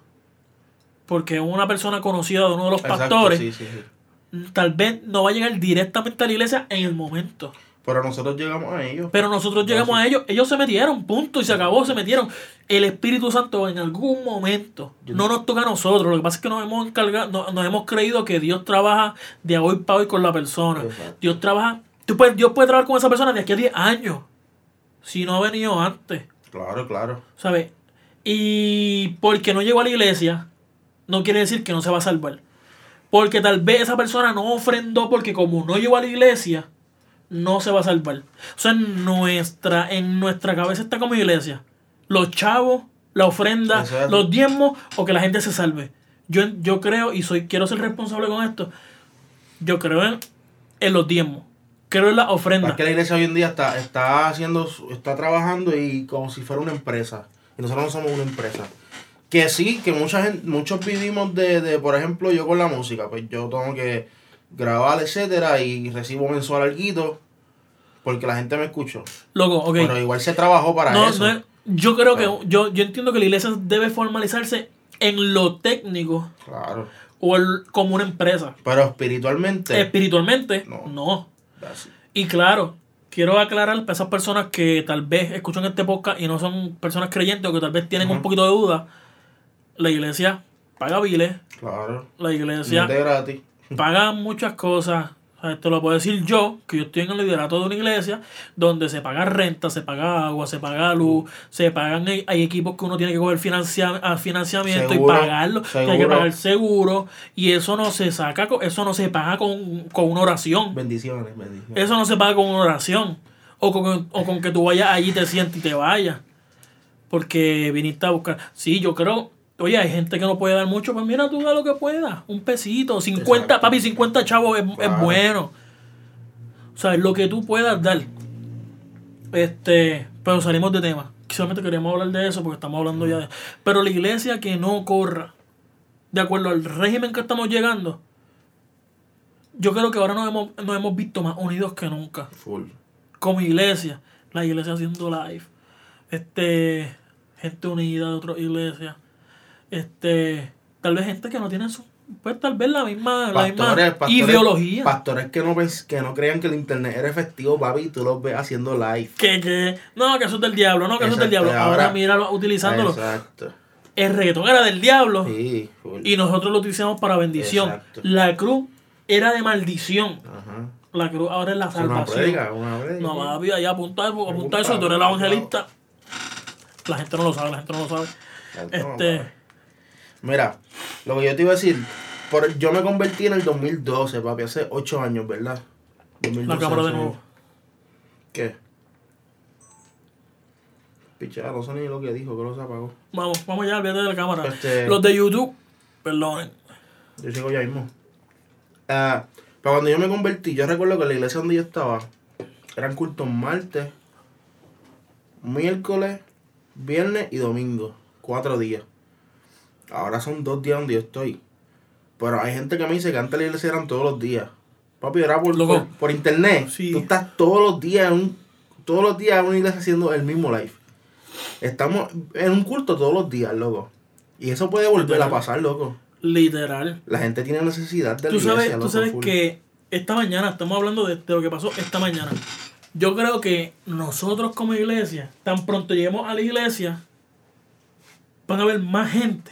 porque una persona conocida de uno de los Exacto, pastores, sí, sí, sí. Tal vez no va a llegar directamente a la iglesia en el momento. Pero nosotros llegamos a ellos. Pero nosotros llegamos a ellos, ellos se metieron, punto, y se acabó, se metieron. El Espíritu Santo en algún momento no nos toca a nosotros. Lo que pasa es que nos hemos encargado, no- nos hemos creído que Dios trabaja de hoy para hoy con la persona. Exacto. Dios trabaja Tú puedes, Dios puede trabajar con esa persona de aquí a 10 años. Si no ha venido antes. Claro, claro. ¿Sabes? Y porque no llegó a la iglesia, no quiere decir que no se va a salvar. Porque tal vez esa persona no ofrendó porque como no llegó a la iglesia, no se va a salvar. O sea, en nuestra, en nuestra cabeza está como iglesia. Los chavos, la ofrenda, Exacto. los diezmos o que la gente se salve. Yo, yo creo, y soy quiero ser responsable con esto, yo creo en, en los diezmos. Creo en la ofrenda. Es que la iglesia hoy en día está, está haciendo, está trabajando y como si fuera una empresa. Y nosotros no somos una empresa. Que sí, que mucha gente, muchos vivimos de, de, por ejemplo, yo con la música, pues yo tengo que grabar, etcétera, y recibo mensual algo porque la gente me escuchó. Loco, ok. Pero igual se trabajó para No, eso. no yo creo que yo, yo entiendo que la iglesia debe formalizarse en lo técnico Claro. o el- como una empresa. Pero espiritualmente. Espiritualmente, No. Y claro, quiero aclarar para esas personas que tal vez escuchan este podcast y no son personas creyentes o que tal vez tienen un poquito de duda. La iglesia paga biles, Claro. la No iglesia es de gratis. (laughs) paga muchas cosas. O sea, Esto lo puedo decir yo, que yo estoy en el liderato de una iglesia donde se paga renta, se paga agua, se paga luz, se pagan, hay hay equipos que uno tiene que coger financia, financiamiento Seguro, y pagarlo, tiene que pagar seguro y eso no se saca, eso no se paga con, con una oración. Bendiciones, bendiciones. Eso no se paga con una oración. O con, o con que tú vayas allí, te sientes y te vayas. Porque viniste a buscar. Sí, yo creo. Oye, hay gente que no puede dar mucho. Pues mira, tú da lo que puedas. Un pesito. 50, Exacto. papi, 50 chavos es, es bueno. O sea, es lo que tú puedas dar. Este. Pero salimos de tema. Solamente queríamos hablar de eso porque estamos hablando ya de. Pero la iglesia que no corra. De acuerdo al régimen que estamos llegando. Yo creo que ahora nos hemos, nos hemos visto más unidos que nunca Full. como iglesia, la iglesia haciendo live, este, gente unida de otras iglesias, este, tal vez gente que no tiene su, pues tal vez la misma, la misma Pastores, pastores, ideología, Pastores que no, que no crean que el internet era efectivo, papi, y tú los ves haciendo live. que, que, no, que eso es del diablo, no, que eso es del diablo, ahora, ahora- míralo utilizándolo, Exacto. el reggaetón era del diablo Sí, y nosotros lo utilizamos para bendición, Exacto. la cruz era de maldición, Ajá. la cruz ahora es la Es una salvación. predica, una predica. No, papi, allá apunta, apunta Pregunta, eso, tú eres el evangelista. La gente no lo sabe, la gente no lo sabe. Este, Mira, lo que yo te iba a decir, por, yo me convertí en el 2012, papi, hace 8 años, ¿verdad? 2012, la cámara de nuevo. ¿Qué? Pichada, no sé ni lo que dijo, que lo se apagó. Vamos, vamos ya, olvídate de la cámara. Este- Los de YouTube, perdonen. Yo sigo ya mismo. Ah, pero cuando yo me convertí, yo recuerdo que la iglesia donde yo estaba eran cultos martes, miércoles, viernes y domingo. Cuatro días. Ahora son dos días donde yo estoy. Pero hay gente que me dice que antes la iglesia eran todos los días. Papi, era por, Loco. por, por internet. Sí. Tú estás todos los días en un, todos los días en una iglesia haciendo el mismo live. Estamos en un culto todos los días, loco. Y eso puede volver a Literal. pasar, loco. Literal. La gente tiene necesidad de la Tú sabes, iglesia, tú sabes full. que esta mañana, estamos hablando de, de lo que pasó esta mañana. Yo creo que nosotros como iglesia, tan pronto lleguemos a la iglesia, van a haber más gente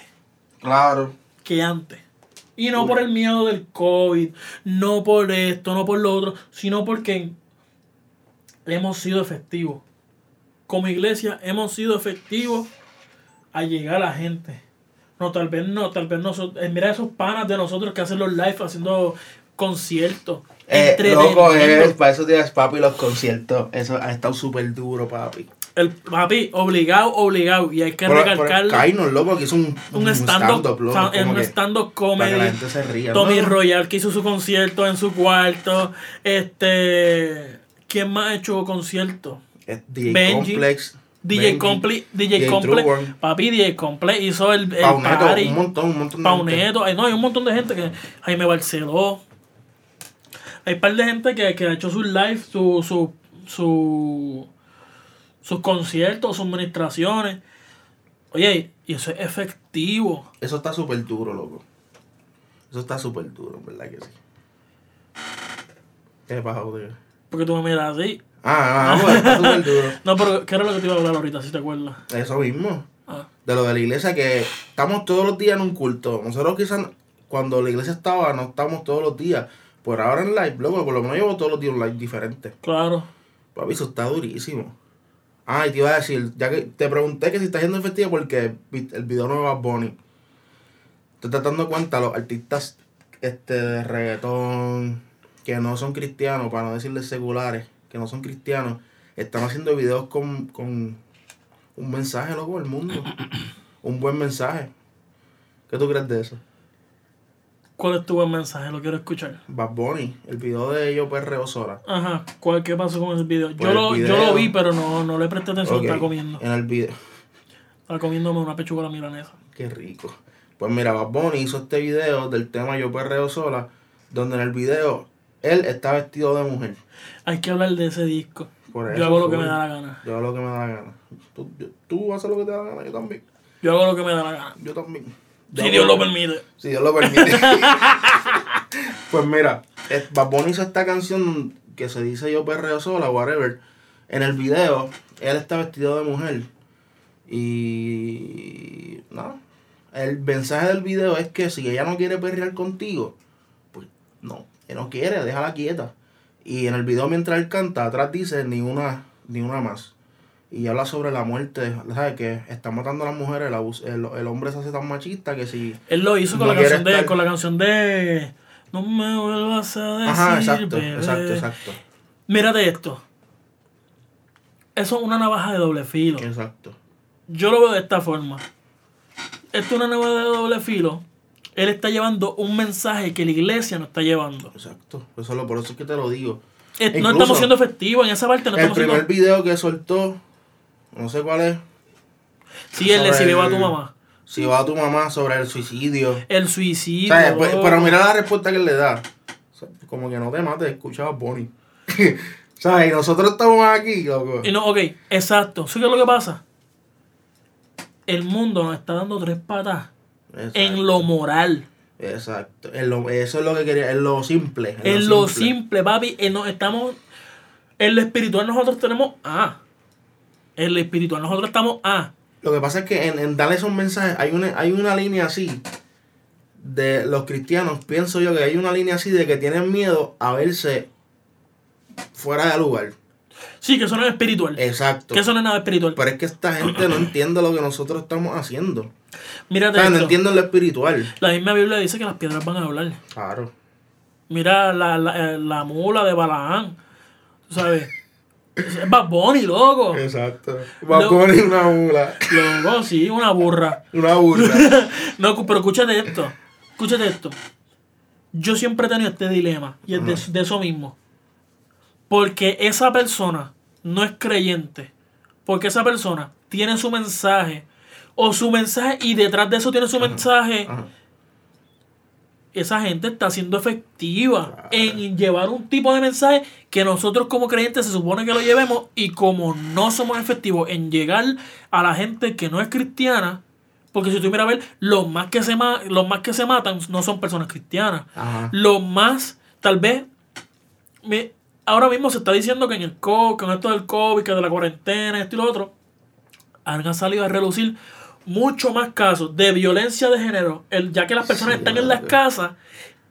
Claro. que antes. Y no por el miedo del COVID, no por esto, no por lo otro, sino porque hemos sido efectivos. Como iglesia hemos sido efectivos a llegar a la gente. No, tal vez no, tal vez nosotros. eh, mira esos panas de nosotros que hacen los live haciendo conciertos. Eh, loco, eh, para esos días, papi, los conciertos, eso ha estado súper duro, papi. El papi, obligado, obligado. Y hay que pero recalcarlo. Kainos, loco, que hizo un, un stand-up, como un stand-up para que la comedy. gente se ría. Tommy ¿no? Royal que hizo su concierto en su cuarto. Este. ¿Quién más ha hecho concierto? DJ Benji, Complex. DJ Benji, Comple, DJ DJ Comple, Truborn. papi DJ Comple hizo el, el Pauneto, party, un montón, un montón de gente. Pauneto, ay, no, hay un montón de gente que Jaime Barceló, hay un par de gente que, que ha hecho sus live, su, su, su, sus conciertos, sus administraciones, oye, y eso es efectivo, Eso está súper duro, loco. Eso está súper duro, en ¿verdad que sí? ¿Qué pasa, joder? porque tú me miras así, Ah, ah, pues está súper duro. (laughs) no, pero ¿qué era lo que te iba a hablar ahorita, si te acuerdas? Eso mismo. Ah, de lo de la iglesia que estamos todos los días en un culto. Nosotros quizás cuando la iglesia estaba no estamos todos los días, por ahora en live, loco, por lo menos llevo todos los días un live diferente. Claro. Papi, eso está durísimo. Ah, y te iba a decir, ya que te pregunté que si estás yendo efectiva porque vi- el video nuevo de Bad Bunny. Te estás dando cuenta, los artistas este, de reggaetón que no son cristianos, para no decirles seculares, que no son cristianos, están haciendo videos con, con un mensaje, loco, al mundo. un buen mensaje. ¿Qué tú crees de eso? ¿Cuál es tu buen mensaje? Lo quiero escuchar. Bad Bunny, el video de Yo Perreo Sola. Ajá. ¿Cuál, ¿Qué pasó con ese video? Pues Yo, lo, yo lo vi, pero no, no le presté atención. Ok, Estaba comiendo. En el video. Estaba comiéndome una pechuga a la milanesa. Qué rico. Pues mira, Bad Bunny hizo este video del tema Yo Perreo Sola, donde en el video él está vestido de mujer. Hay que hablar de ese disco. Por eso Yo hago lo que me da la gana. Yo hago lo que me da la gana. Tú, yo- tú haces lo que te da la gana, yo también. Yo hago lo que me da la gana. Yo también. Si Yo Dios lo permite. Si Dios lo permite. (laughs) pues mira, Bad Bunny hizo esta canción que se dice Yo Perreo Sola, whatever. En el video, él está vestido de mujer. Y. No. El mensaje del video es que si ella no quiere perrear contigo, pues no, él no quiere, déjala quieta. Y en el video, mientras él canta, atrás dice ni una, ni una más. Y habla sobre la muerte, ¿sabes? Que están matando a las mujeres, el, el, el hombre se hace tan machista que si. Él lo hizo con, No la canción de, con la canción de No me vuelvas a decir Ajá, exacto, bebé". exacto, exacto. Mírate esto. Eso es una navaja de doble filo. Exacto. Yo lo veo de esta forma. Esto es una navaja de doble filo. Él está llevando un mensaje que la iglesia no está llevando. Exacto. Eso es lo, por eso es que te lo digo. No Incluso, estamos siendo efectivos en esa parte. No El primer siendo... video que soltó, no sé cuál es. Sí, él le sobre si va a tu el- mamá. Si va a tu mamá sobre el suicidio. El suicidio. Pues- pero mira la respuesta que él le da. O sea, como que no te mates, escucha a Bonnie. (laughs) ¿Sabes? Y nosotros estamos aquí, loco. Y no, ok, exacto. ¿Sí qué es lo que pasa? El mundo nos está dando tres patas Exacto. en lo moral. Exacto. En lo- eso es lo que quería, en lo simple. En lo simple, papi. En lo, estamos, en lo espiritual nosotros tenemos A. En lo espiritual nosotros estamos A. Lo que pasa es que en, en darle esos mensajes hay una, hay una línea así de los cristianos, pienso yo que hay una línea así de que tienen miedo a verse fuera de lugar. Sí, que eso no es espiritual. Exacto. Que eso no es nada espiritual. Pero es que esta gente no entiende lo que nosotros estamos haciendo. O Mírate sea, no entienden lo espiritual. La misma Biblia dice que las piedras van a hablar. Claro. Mira la, la, eh, la mula de Balaán. ¿Tú ¿Sabes? Es (laughs) Bad Bunny, loco. Exacto. Va a poner una mula. Loco, sí, una burra. (laughs) Una burla. (laughs) No, pero escúchate esto. Escúchate esto. Yo siempre he tenido este dilema. Y es de, de eso mismo. Porque esa persona no es creyente. Porque esa persona tiene su mensaje. O su mensaje y detrás de eso tiene su mensaje. Ajá. Esa gente está siendo efectiva Claro. en llevar un tipo de mensaje que nosotros como creyentes se supone que lo llevemos. Y como no somos efectivos en llegar a la gente que no es cristiana. Porque si tú miras a ver, los más que se, ma- los más que se matan no son personas cristianas. Ajá. Los más, tal vez, me- ahora mismo se está diciendo que en el COVID, con esto del COVID, que de la cuarentena, esto y lo otro, han salido a relucir mucho más casos de violencia de género, el, ya que las personas Sí, están en las casas,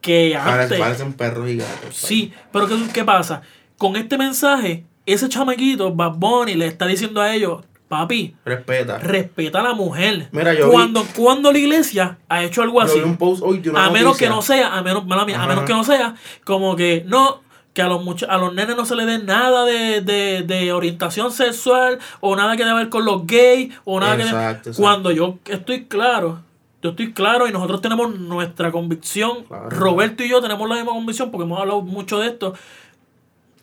que antes. parecen perros y gatos. Sí, pero ¿qué, qué pasa? Con este mensaje, ese chamaquito, Bad Bunny, le está diciendo a ellos, papi, Respeta. respeta a la mujer. Mira, yo vi- cuando, cuando la iglesia ha hecho algo así, un post hoy de una a menos que no sea, a menos, mala mía, a menos que no sea, como que no, que a los mucha- a los nenes no se les dé nada de, de, de orientación sexual o nada que tenga que ver con los gays o nada que Exacto, exacto. cuando yo estoy claro, yo estoy claro y nosotros tenemos nuestra convicción, Claro. Roberto y yo tenemos la misma convicción porque hemos hablado mucho de esto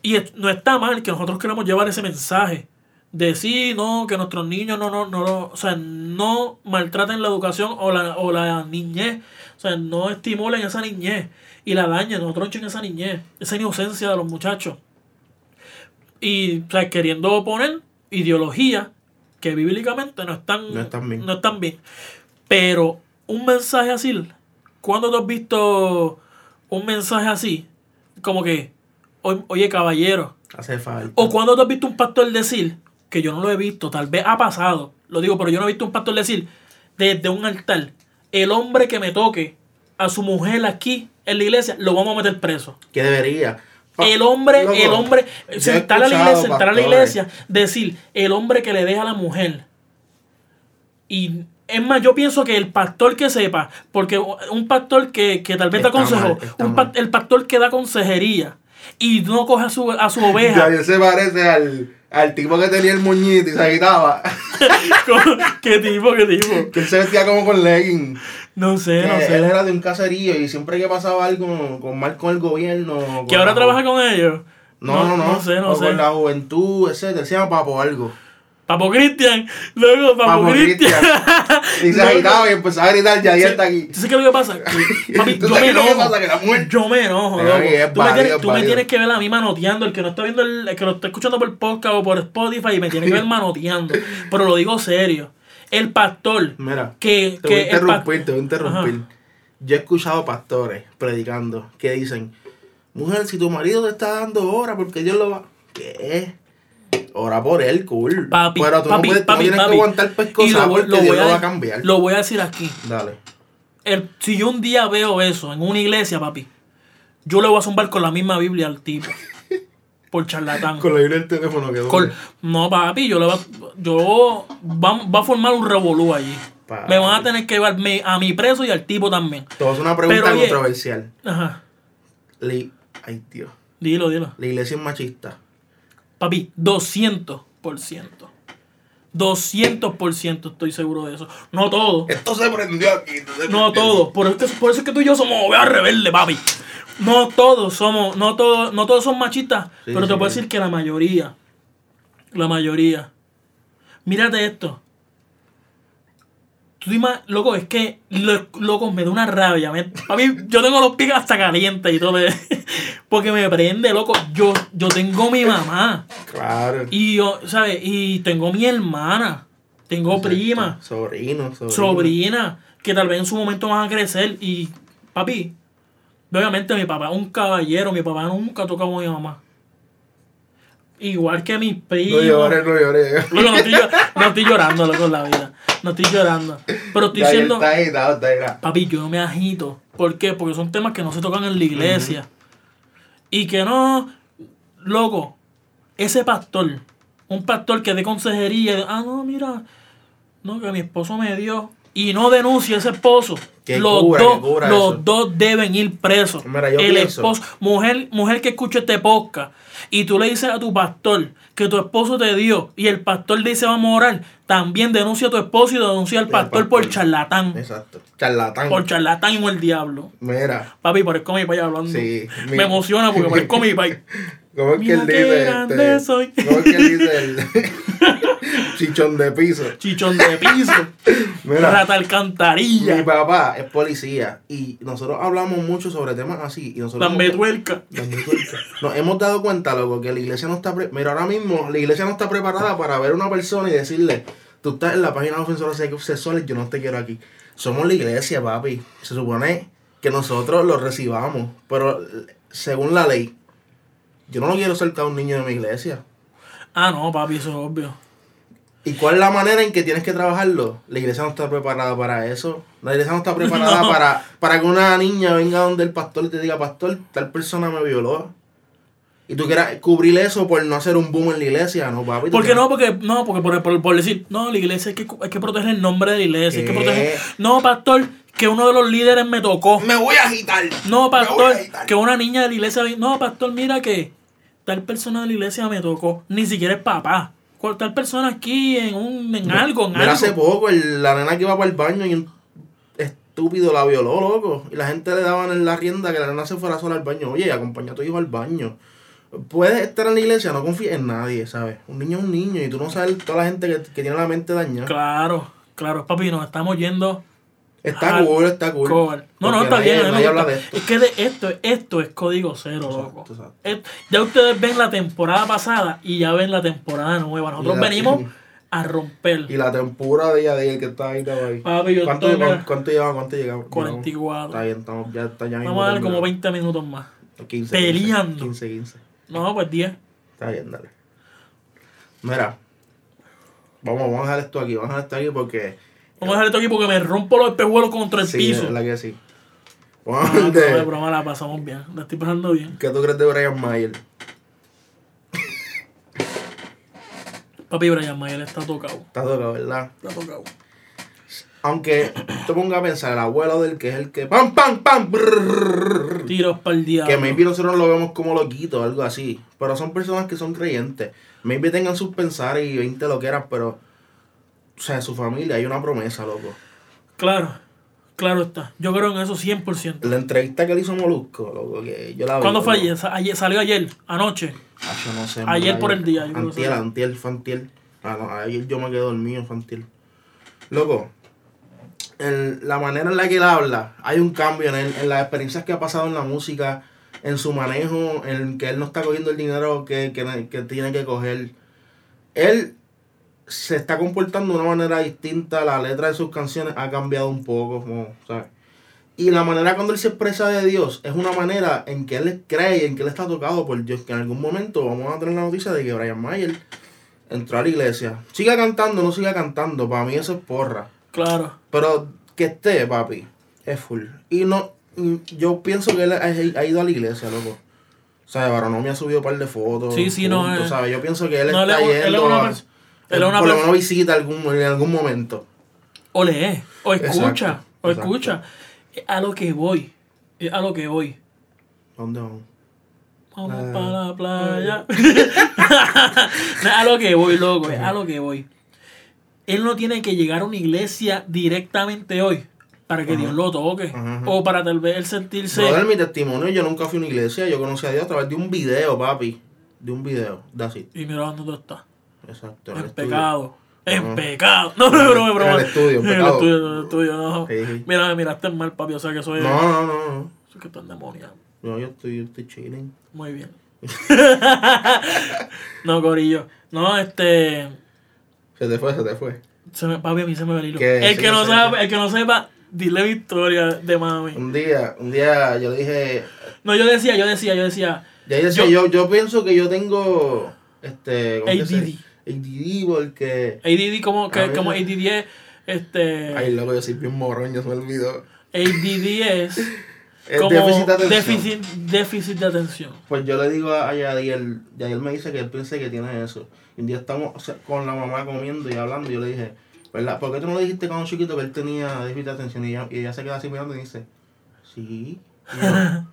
y no está mal que nosotros queramos llevar ese mensaje de sí, no, que nuestros niños no, no, no, no, o sea, no maltraten la educación o la, o la niñez, o sea, no estimulen esa niñez y la dañen, no tronchen esa niñez, esa inocencia de los muchachos. Y, o sea, queriendo poner ideología que bíblicamente no están, No están bien. no están bien. Pero un mensaje así, ¿cuándo tú has visto un mensaje así? Como que, "O- oye caballero, Hace falta. o cuando tú has visto un pastor decir, que yo no lo he visto, tal vez ha pasado, lo digo, pero yo no he visto un pastor decir desde un altar, el hombre que me toque a su mujer aquí en la iglesia, lo vamos a meter preso. Que debería. El hombre, Loco, el hombre, sentar a la iglesia, sentar a la iglesia, decir, el hombre que le deja a la mujer. Y es más, yo pienso que el pastor que sepa, porque un pastor que, que tal vez da Está consejo, mal, un pa- el pastor que da consejería y no coge a su, a su Ya, oveja, él se parece al, al tipo que tenía el moñito y se agitaba. (laughs) ¿qué tipo, qué tipo? que se vestía como con legging. No sé, no sé. Él era de un caserío y siempre que pasaba algo con mal con el gobierno. Que ahora trabaja con ellos. No, no, no. No sé, no o sé. Con la juventud, etcétera. Se llama Papo algo. Papo Cristian, luego Papo, Papo Cristian. (laughs) Y se agitaba y empezaba a gritar, ya, ya está aquí. ¿Tú sabes qué es lo que pasa? (laughs) Que, papi, ¿Tú yo me enojo. pasa? Que la mujer- Yo me enojo, loco. Tú, me tú tienes que ver a mí manoteando. El que no está viendo, el, el que lo está escuchando por podcast o por Spotify, me tiene que ver (laughs) manoteando. Pero lo digo serio. El pastor Mira, que, te voy a que pa- interrumpir, te voy a interrumpir. Yo he escuchado pastores predicando que dicen, mujer, si tu marido te está dando hora porque Dios lo va... ¿Qué? Ora por él, cool. Papi, Pero tú papi, no, puedes, tú tienes que aguantar pescosa voy- porque lo Dios voy lo va a cambiar. lo voy a decir aquí. Dale. El, si yo un día veo eso en una iglesia, papi, yo le voy a zumbar con la misma Biblia al tipo. (laughs) Por charlatán. Con la Biblia del teléfono que Col- no, papi, yo le va, yo va, va a formar un revolú allí. Papi. Me van a tener que llevar a mi preso y al tipo también. Te voy a hacer una pregunta Pero, oye- controversial. Ajá. Li- Ay, Dios. Dilo, dilo. La iglesia es machista. Papi, 200%. 200% estoy seguro de eso. No todo. Esto se prendió aquí. se No prendió. todo. Por, eso- por eso es que tú y yo somos ovejas rebeldes, papi. No todos somos, no todos, no todos son machistas. Sí, pero te sí. puedo decir que la mayoría. La mayoría. Mírate esto. Tú dime, loco, es que, lo- loco, me da una rabia. me- papi, yo tengo los pies hasta calientes y todo. (laughs) Porque me prende, loco. Yo, yo tengo mi mamá. Claro. Y yo, ¿sabes? Y tengo mi hermana. Tengo prima Sobrino, sobrino. sobrina que tal vez en su momento van a crecer y papi obviamente mi papá es un caballero mi papá nunca tocó a mi mamá igual que mis primos No llores, no llores. No, estoy, no estoy llorando loco la vida no estoy llorando pero estoy siendo Está agitado, está agitado. papi yo no me agito ¿por qué? porque son temas que no se tocan en la iglesia y que no loco ese pastor un pastor que dé consejería ah no mira no, que mi esposo me dio. Y no denuncia a ese esposo. Que los cubra, dos, los dos deben ir presos. Mira, el pienso- esposo, mujer, mujer que escucha este podcast, y tú le dices a tu pastor que tu esposo te dio, y el pastor dice vamos a orar, también denuncia a tu esposo y denuncia al pastor por charlatán. Exacto. Charlatán. Por charlatán y el diablo. Mira. Papi, parezco mi país hablando. Sí, mi- Me emociona porque parezco mi país. ¿Cómo es que él dice? Este, soy. ¿Cómo es que él dice el (laughs) chichón de piso? Chichón de piso. (laughs) Mira. Rata Mi alcantarilla. papá es policía y nosotros hablamos mucho sobre temas así. Y nosotros Dame tuerca. Cuenta. Nos hemos dado cuenta, loco, que la iglesia no está... pre- Mira, ahora mismo la iglesia no está preparada para ver a una persona y decirle, tú estás en la página de ofensores sexuales, yo no te quiero aquí. Somos la iglesia, papi. Se supone que nosotros lo recibamos, pero según la ley, yo no lo quiero soltar a un niño de mi iglesia. Ah, no, papi, eso es obvio. ¿Y cuál es la manera en que tienes que trabajarlo? La iglesia no está preparada para eso. La iglesia no está preparada (laughs) No. para, para que una niña venga donde el pastor y te diga, pastor, tal persona me violó. Y tú quieras cubrir eso por no hacer un boom en la iglesia, no, papi. ¿Por qué no? Porque, no, porque por, por, por decir, no, la iglesia hay que, hay que proteger el nombre de la iglesia, hay que ¿Qué? proteger. No, pastor, que uno de los líderes me tocó. Me voy a agitar. No, Me voy a pastor, agitar. que una niña de la iglesia. No, pastor, mira que tal persona de la iglesia me tocó. Ni siquiera es papá. Tal persona aquí en un en algo, en Mira, algo. hace poco el- la nena que iba para el baño y un estúpido la violó, loco. Y la gente le daban en la rienda que la nena se fuera sola al baño. Oye, acompaña a tu hijo al baño. Puedes estar en la iglesia, no confíes en nadie, ¿sabes? Un niño es un niño y tú no sabes toda la gente que, que tiene la mente dañada. Claro, claro, papi, nos estamos yendo. Está al cool, está cool. cover. No, no, está nadie- bien. nadie habla de esto. Es que de esto, esto es código cero, Exacto, loco. exacto. Es- ya ustedes ven la temporada pasada y ya ven la temporada nueva. Nosotros la- venimos (laughs) a romper. Y la tempura de ella, de que está ahí, ahí. Papi, yo ¿Cuánto, estoy, cuánto, mira, cuánto llevamos? ¿Cuánto llegamos? 44. Está bien, estamos, ya está ya Vamos a darle como terminado. 20 minutos más. 15, peleando. 15, 15. No, pues 10. Está bien, dale. Mira. Vamos, vamos a dejar esto aquí, vamos a dejar esto aquí porque... Vamos a dejar esto aquí porque me rompo los espejuelos contra el sí, piso. es la que sí. Vamos Ah, hablar no, de de... broma la pasamos bien. La estoy pasando bien. ¿Qué tú crees de Brian Mayer? Papi Brian Mayer está tocado. Está tocado, ¿verdad? Está tocado. Aunque te ponga a pensar, el abuelo del que es el que... ¡Pam, pam, pam! brrrr, Tiros para el diablo. que maybe nosotros lo vemos como loquito o algo así. Pero son personas que son creyentes. Maybe tengan sus pensares y 20 lo que eran, pero... O sea, su familia, hay una promesa, loco. Claro, claro está. Yo creo en eso 100%. La entrevista que le hizo Molusco, loco, que yo la vi. ¿Cuándo fue ayer? Sa- ayer? ¿Salió ayer? ¿Anoche? Ayer por el día, yo antier, fue antier. Ah, no, ayer yo me quedé dormido, fue antier. Loco, en la manera en la que él habla, hay un cambio en él, en las experiencias que ha pasado en la música, en su manejo, en que él no está cogiendo el dinero que, que, que tiene que coger. Él se está comportando de una manera distinta, la letra de sus canciones ha cambiado un poco, ¿sabes? Y la manera cuando él se expresa de Dios es una manera en que él cree, en que él está tocado por Dios, que en algún momento vamos a tener la noticia de que Brian Mayer entró a la iglesia. Siga cantando, no siga cantando, para mí eso es porra. Claro. Pero que esté, papi, es full. Y no, y yo pienso que él ha, ha ido a la iglesia, loco. O sea, me ha subido un par de fotos. Sí, sí, no, punto, eh. ¿sabes? Yo pienso que él No, él está es un- él es yendo una a- él es una por lo menos visita algún, en algún momento. O lee, o escucha, Exacto, o exacto. escucha. Es a lo que voy. Es a lo que voy. ¿Dónde vamos? Vamos Ah. para la playa. (laughs) (laughs) A lo que voy, loco, a lo que voy. Él no tiene que llegar a una iglesia directamente hoy para que. Dios lo toque. O para tal vez él sentirse. Brother, mi testimonio, yo nunca fui a una iglesia, yo conocí a Dios a través de un video, papi. De un video, it. Y mira dónde tú estás. Exacto. en En el pecado. En pecado. No, no, no, En broma. el estudio, en En el estudio, en el estudio, no. Sí. Mira, me miraste mal, papi. O sea que soy. No, no, no, no. soy que están demoniados. No, yo estoy, yo estoy chilling. Muy bien. (laughs) (laughs) no, Corillo. No, este. Se te fue, se te fue. Se me, papi, a mí se me ve el hilo. ¿Qué? El que, no sabe, el que no sepa, dile victoria de mami. Un día, un día yo dije, No, yo decía, yo decía, yo decía. ya yo decía, yo, yo pienso que yo tengo, este, ¿cómo que se- ADD. ADD porque, ADD, como, que, como ADD es. Este. ay loco, yo soy bien morón, yo se me olvidó. ADD es. (laughs) Es como déficit de atención. déficit, déficit de atención. Pues yo le digo a Yadiel, Yadiel me dice que él piensa que tiene eso. Un día estamos con la mamá comiendo y hablando y yo le dije, ¿verdad? ¿Por qué tú no le dijiste cuando chiquito que él tenía déficit de atención? Y ella, se queda así mirando y dice, sí. Y, yo-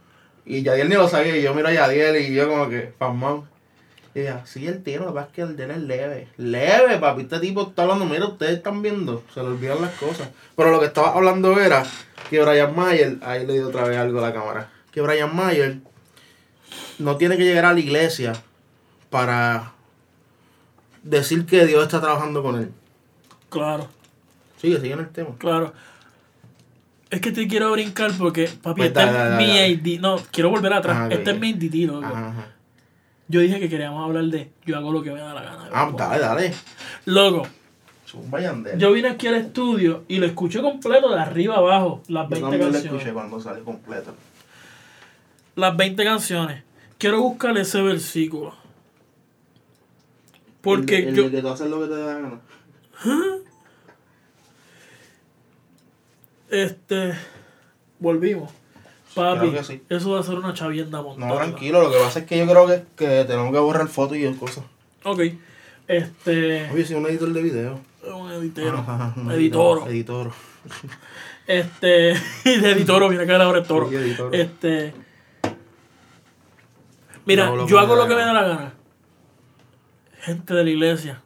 y Yadiel ni lo sabía y yo miro a Yadiel y yo como que, pasmado. Y ella, sí, él tiene, lo que es que el de él es leve. Leve, papi, este tipo está hablando, mira, ustedes están viendo, se le olvidan las cosas. Pero lo que estaba hablando era que Brian Mayer, ahí le di otra vez algo a la cámara, que Brian Mayer no tiene que llegar a la iglesia para decir que Dios está trabajando con él. Claro, Sigue, sigue en el tema. claro. Es que te quiero brincar porque, papi, Pues este es mi. AD. No, quiero volver atrás. Ajá, ok, este es mi ADD, loco. Ajá, ajá. Yo dije que queríamos hablar de yo hago lo que me da la gana. Ah, dale, dale. Loco, yo vine aquí al estudio y lo escuché completo de arriba abajo, las Yo 20 también lo canciones. escuché cuando sale completo. Las 20 canciones. Quiero buscar ese versículo. Porque el, el yo. de que tú haces lo que te da la gana. Este. Volvimos. Papi, Claro sí. eso va a ser una chavienda montada. No, tranquilo, lo que pasa es que yo creo que, que tenemos que borrar fotos y cosas. Ok. Este. Oye, soy un editor de video. Un editero. Ajá, un Editoro. Editoro. Este. (laughs) de editoro, mira que ahora es toro. Este. Mira, Yo hago lo yo que hago me lo da que me da la la gana. Gente de la iglesia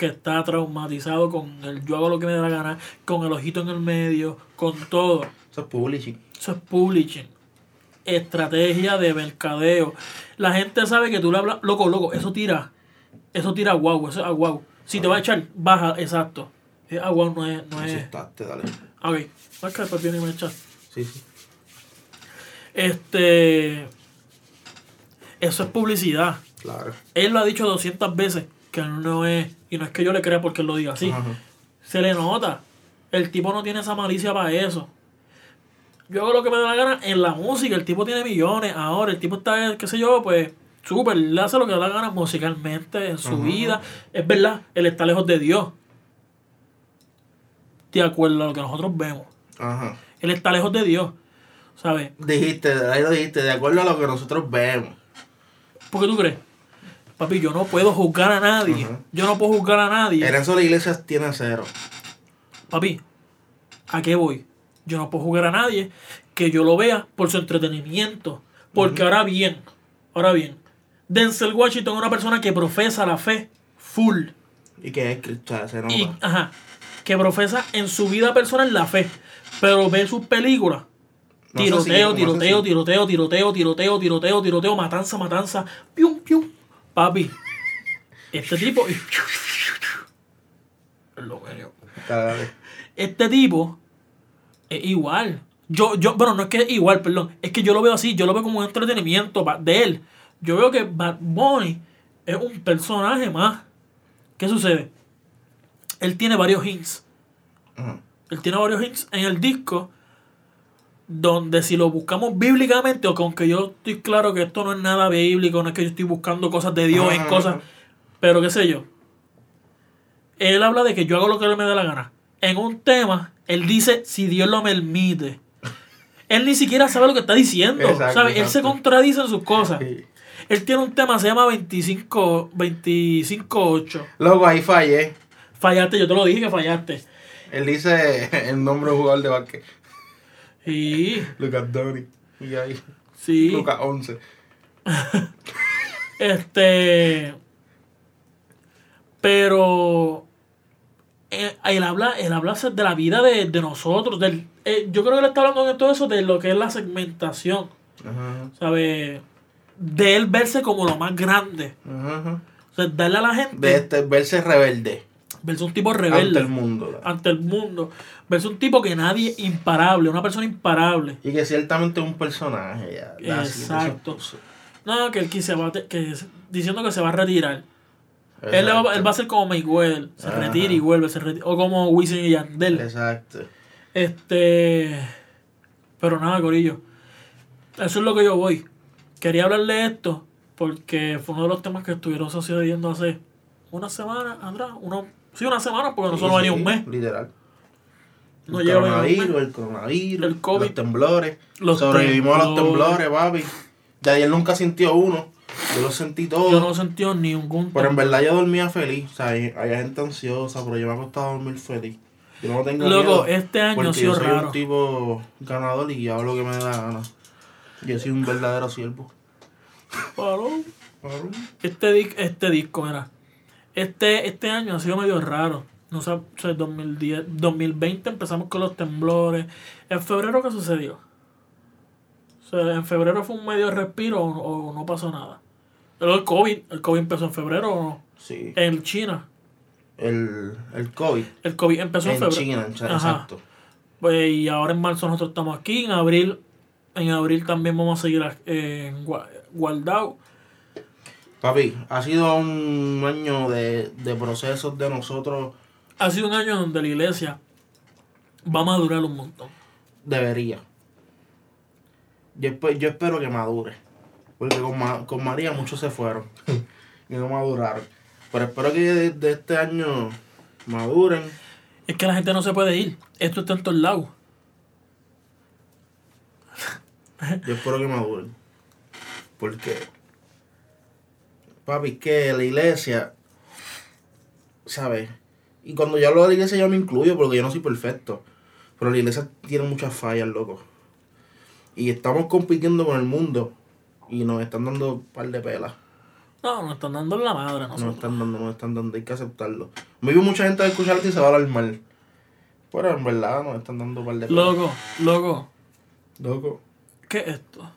que está traumatizado con el yo hago lo que me da la gana, con el ojito en el medio, con todo. Eso es publishing. Eso es publishing. Estrategia de mercadeo. La gente sabe que tú le hablas, loco, loco, eso tira. Eso tira guau, eso es a guau. Si te va a echar, baja, exacto. Es a guau, no es. No es dale. ok, que después viene y me echa. Sí, sí. Este. Eso es publicidad. Claro. Él lo ha dicho 200 veces que no es. Y no es que yo le crea porque él lo diga así. Ajá. Se le nota. El tipo no tiene esa malicia para eso. Yo hago lo que me da la gana en la música. El tipo tiene millones. Ahora, el tipo está, qué sé yo, pues, súper. Le hace lo que le da la gana musicalmente en su Ajá. vida. Es verdad, él está lejos de Dios. De acuerdo a lo que nosotros vemos. Ajá. Él está lejos de Dios. ¿sabes? Dijiste, ahí lo dijiste, de acuerdo a lo que nosotros vemos. ¿Por qué tú crees? Papi, yo no puedo juzgar a nadie. Yo no puedo juzgar a nadie. En eso la iglesia tiene cero. Papi, ¿a qué voy? Yo no puedo jugar a nadie que yo lo vea por su entretenimiento. Porque ahora bien, ahora bien, Denzel Washington es una persona que profesa la fe full. Y que es cristiano, se nota. Y, ajá, que profesa en su vida personal la fe. Pero ve sus películas. No Tiroteo, tiroteo, tiroteo, tiroteo, tiroteo, tiroteo, tiroteo, matanza, matanza, pium, pium. Papi, este tipo. Lo veo. Dale. Este tipo es igual. Yo, yo, bueno, no es que es igual, perdón. Es que yo lo veo así, yo lo veo como un entretenimiento de él. Yo veo que Bad Bunny es un personaje más. ¿Qué sucede? Él tiene varios hints. Él tiene varios hints en el disco. Donde si lo buscamos bíblicamente, o que aunque yo estoy claro que esto no es nada bíblico, no es que yo estoy buscando cosas de Dios en Ajá. cosas. Pero qué sé yo. Él habla de que yo hago lo que me dé la gana. En un tema, él dice si Dios lo permite. Él ni siquiera sabe lo que está diciendo. Exacto, ¿sabe? Él se contradice en sus cosas. Sí. Él tiene un tema, se llama 25 25-8. Luego ahí fallé. Fallaste, yo te lo dije que fallaste. Él dice el nombre de un jugador de básquet. Sí, (laughs) Lucas Doni. Y ahí. sí. Lucas 11. (laughs) Este. Pero. eh, él habla, él habla de la vida de, de nosotros. Del, eh, yo creo que él está hablando de todo eso de lo que es la segmentación. Ajá. ¿Sabe? De él verse como lo más grande. Ajá. ajá. O sea, darle a la gente. De este, verse rebelde. Verse un tipo rebelde. Ante el mundo. ante el mundo. Verse un tipo que nadie imparable. Una persona imparable. Y que ciertamente es un personaje. Ya, así, Exacto. No, que él que se va que diciendo que se va a retirar. Él, va, él va a ser como Mayweather, se Ajá. retira y vuelve, se retira, o como Wisin y Yandel. Exacto. Este, pero nada, Corillo. Eso es lo que yo voy. Quería hablarle de esto porque fue uno de los temas que estuvieron sucediendo hace una semana atrás. Uno, sí, una semana porque no solo Sí, venía un mes. Literal. No el lleva ni un coronavirus, el coronavirus, El COVID. los temblores. Los Sobrevivimos a los temblores. papi. De ayer nunca sintió uno. Yo los sentí todos. Yo no sentí ningún Pero en verdad yo dormía feliz. O sea, hay, hay gente ansiosa, pero yo me ha costado dormir feliz. Yo no tengo Loco, miedo. este año ha porque sido yo soy raro. un tipo ganador y hago lo que me da la gana. Yo soy un verdadero siervo. Paró. Este, di- este disco, mira. Este, este año ha sido medio raro. No sé, o sea, 2010, 2020 empezamos con los temblores. ¿En febrero qué sucedió? O sea, ¿en febrero fue un medio respiro o, o no pasó nada? Pero el COVID, el COVID empezó en febrero o no? Sí. En China. El, el COVID. El COVID empezó en, En febrero. China, en China, exacto. Pues, y ahora en marzo nosotros estamos aquí. En abril, en abril también vamos a seguir eh, en Gua- Guardao. Papi, ha sido un año de, de procesos de nosotros. Ha sido un año donde la iglesia va a madurar un montón. Debería. Yo, yo espero que madure. Porque con, Ma- con María muchos se fueron. (laughs) y no maduraron. Pero espero que de, de este año maduren. Es que la gente no se puede ir. Esto está en todos lados. Yo espero que maduren. Porque, papi, que la iglesia, ¿sabes? Y cuando yo hablo de la iglesia yo me incluyo porque yo no soy perfecto. Pero la iglesia tiene muchas fallas, loco. Y estamos compitiendo con el mundo. Y nos están dando un par de pelas. No, nos están dando la madre a Nos nosotros. están dando, nos están dando. Hay que aceptarlo. Me vio mucha gente a escuchar esto y se va a hablar mal. Pero en verdad nos están dando un par de pelas. Loco, loco, Loco. ¿qué es esto?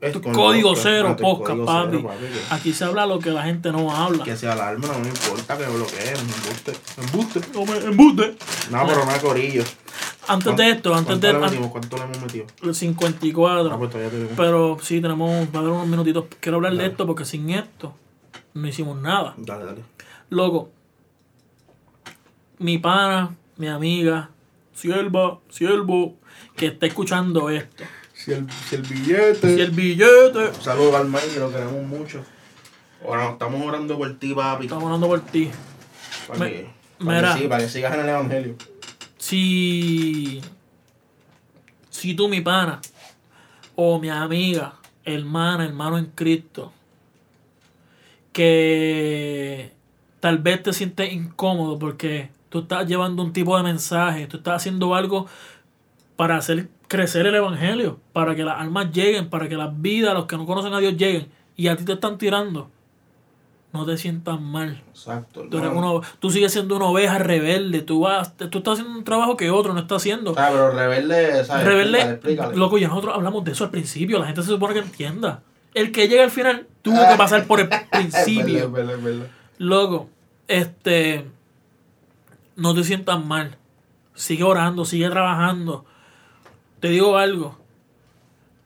Es código cero, Ah, código papi. que- Aquí se habla lo que la gente no habla. Que sea alarma, no me importa que bloqueen, embuste. Embuste. No me embuste. No, pero nada, corillo. Antes de esto, antes ¿Cuánto de le metimos? ¿Cuánto le hemos metido? el Ah, 54. pues todavía tenemos. Pero sí, tenemos, va a dar unos minutitos. Quiero hablar de esto porque sin esto no hicimos nada. Dale, dale. Loco, mi pana, mi amiga, sierva, siervo, que está escuchando esto. Si el, si el billete. Si el billete. Saludos al que lo queremos mucho. Ahora estamos orando por ti, papi. Estamos hablando por ti. Para Me- que, para mira. que, sí, para que sigas en el evangelio. Si. Si tú, mi pana, o mi amiga, hermana, hermano en Cristo, que tal vez te sientes incómodo porque tú estás llevando un tipo de mensaje, tú estás haciendo algo para hacer crecer el evangelio, para que las almas lleguen, para que las vidas, los que no conocen a Dios lleguen, y a ti te están tirando. No te sientas mal. Exacto. Tú, eres una- tú sigues siendo una oveja rebelde. Tú, vas, tú estás haciendo un trabajo que otro no está haciendo. Ah, pero rebelde, ¿sabes? Rebelde, Explícale, explícale. loco, ya nosotros hablamos de eso al principio. La gente se supone que entienda. El que llega al final tuvo que (laughs) pasar por el principio. verdad, es verdad. Loco, este. No te sientas mal. Sigue orando, sigue trabajando. Te digo algo.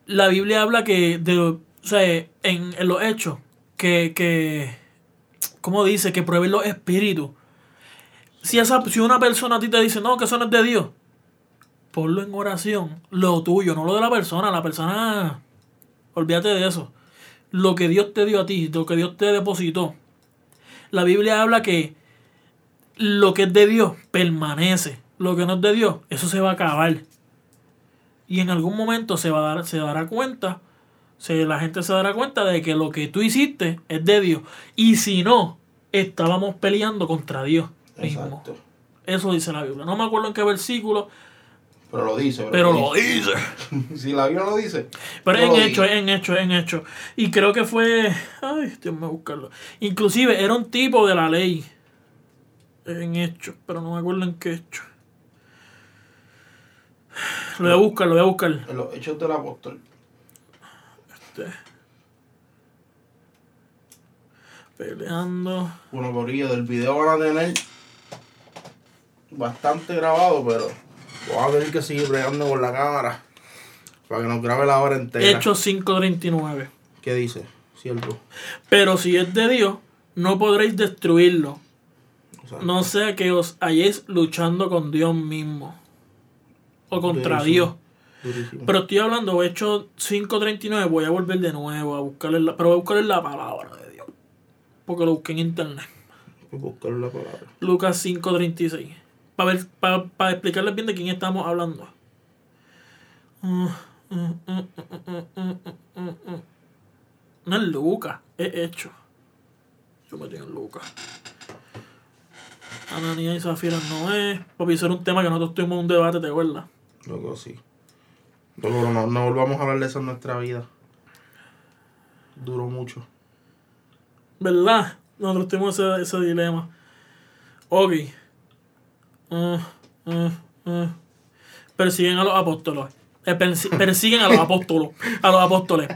La Biblia habla que, de, o sea, en, en los hechos, que, que, ¿cómo dice? Que prueben los espíritus. Si, esa, si una persona a ti te dice, no, que eso no es de Dios, ponlo en oración. Lo tuyo, no lo de la persona. La persona, olvídate de eso. Lo que Dios te dio a ti, lo que Dios te depositó. La Biblia habla que lo que es de Dios permanece. Lo que no es de Dios, eso se va a acabar. Y en algún momento se, va a dar, se dará cuenta, se, la gente se dará cuenta de que lo que tú hiciste es de Dios. Y si no, estábamos peleando contra Dios mismo. Exacto. Eso dice la Biblia. No me acuerdo en qué versículo, Pero lo dice, pero lo dice. (laughs) Si la Biblia lo dice. Pero en hecho, en hecho, en hecho. Y creo que fue. Ay, Dios me buscarlo. Inclusive era un tipo de la ley. En hecho, pero no me acuerdo en qué hecho. Lo voy a buscar, lo voy a buscar. En los hechos del apóstol. Este. Peleando. Uno corillo del video van a tener bastante grabado, pero vamos a tener que seguir bregando con la cámara para que nos grabe la hora entera. Hechos 5.39. ¿Qué dice? Cierto. Pero si es de Dios, no podréis destruirlo. No sea que os halléis luchando con Dios mismo. O contra Durísimo. Dios. durísimo. Pero estoy hablando, hecho 5.39, voy a volver de nuevo a buscarle la, pero voy a buscarle la palabra de Dios. Porque lo busqué en internet. Voy a buscar la palabra. Lucas 5.36. Para ver, para, para explicarles bien de quién estamos hablando. No es Lucas, es hecho. Yo metí en Lucas. Ananías y Zafira no es. Papi, eso era un tema que nosotros tuvimos un debate, ¿te acuerdas? Loco, sí. Loco, no, no volvamos a hablar de eso en nuestra vida. Duró mucho. ¿Verdad? Nosotros tuvimos ese, ese dilema. Ok. Ah, ah, ah. Persiguen a los apóstoles. Eh, persi- persiguen a los apóstolos. A los apóstoles.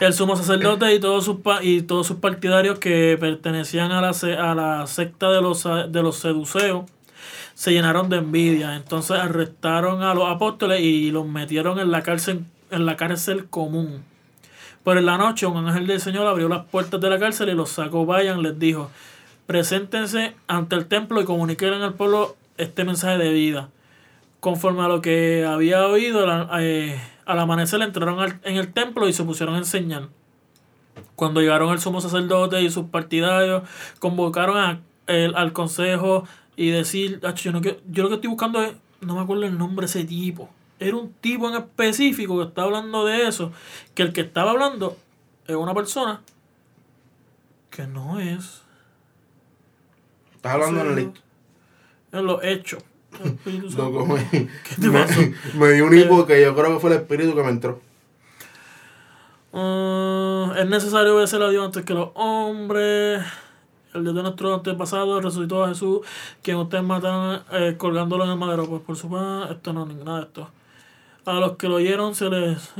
El sumo sacerdote y todos sus pa- y todos sus partidarios que pertenecían a la, a la secta de los, de los seduceos se llenaron de envidia. Entonces arrestaron a los apóstoles y los metieron en la cárcel, en la cárcel común. Pero en la noche un ángel del Señor abrió las puertas de la cárcel y los sacó. Vayan, les dijo, preséntense ante el templo y comuniquen al pueblo este mensaje de vida. Conforme a lo que había oído, al, eh, al amanecer entraron al- en el templo y se pusieron a enseñar. Cuando llegaron el sumo sacerdote y sus partidarios, convocaron a- el- al consejo y decir, "Ach, yo, no quiero- yo lo que estoy buscando es, no me acuerdo el nombre de ese tipo. Era un tipo en específico que está hablando de eso, que el que estaba hablando es una persona que no es Estás hablando en el en los hechos. Loco, me, (laughs) te me, pasó? (laughs) me dio un hipo que yo creo que fue el espíritu que me entró. Ah, es necesario obedecer a Dios antes que los hombres. El Dios de nuestro antepasado resucitó a Jesús, quien ustedes mataron eh, colgándolo en el madero. Pues por supuesto, esto no, nada de esto. A los que lo oyeron se les.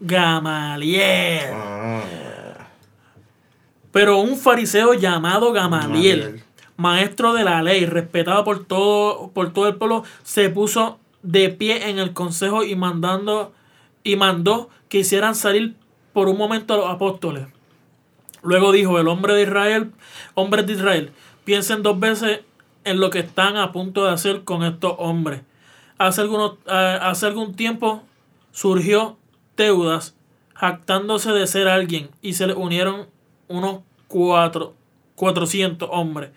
Gamaliel. Ah, Pero un fariseo llamado Gamaliel, Gamaliel. maestro de la ley, respetado por todo, por todo el pueblo, se puso de pie en el consejo y mandando y mandó que hicieran salir por un momento a los apóstoles. Luego dijo el hombre de Israel, hombres de Israel, piensen dos veces en lo que están a punto de hacer con estos hombres. Hace, algunos, eh, hace algún tiempo surgió Teudas, jactándose de ser alguien, y se le unieron unos cuatro, 400 hombres.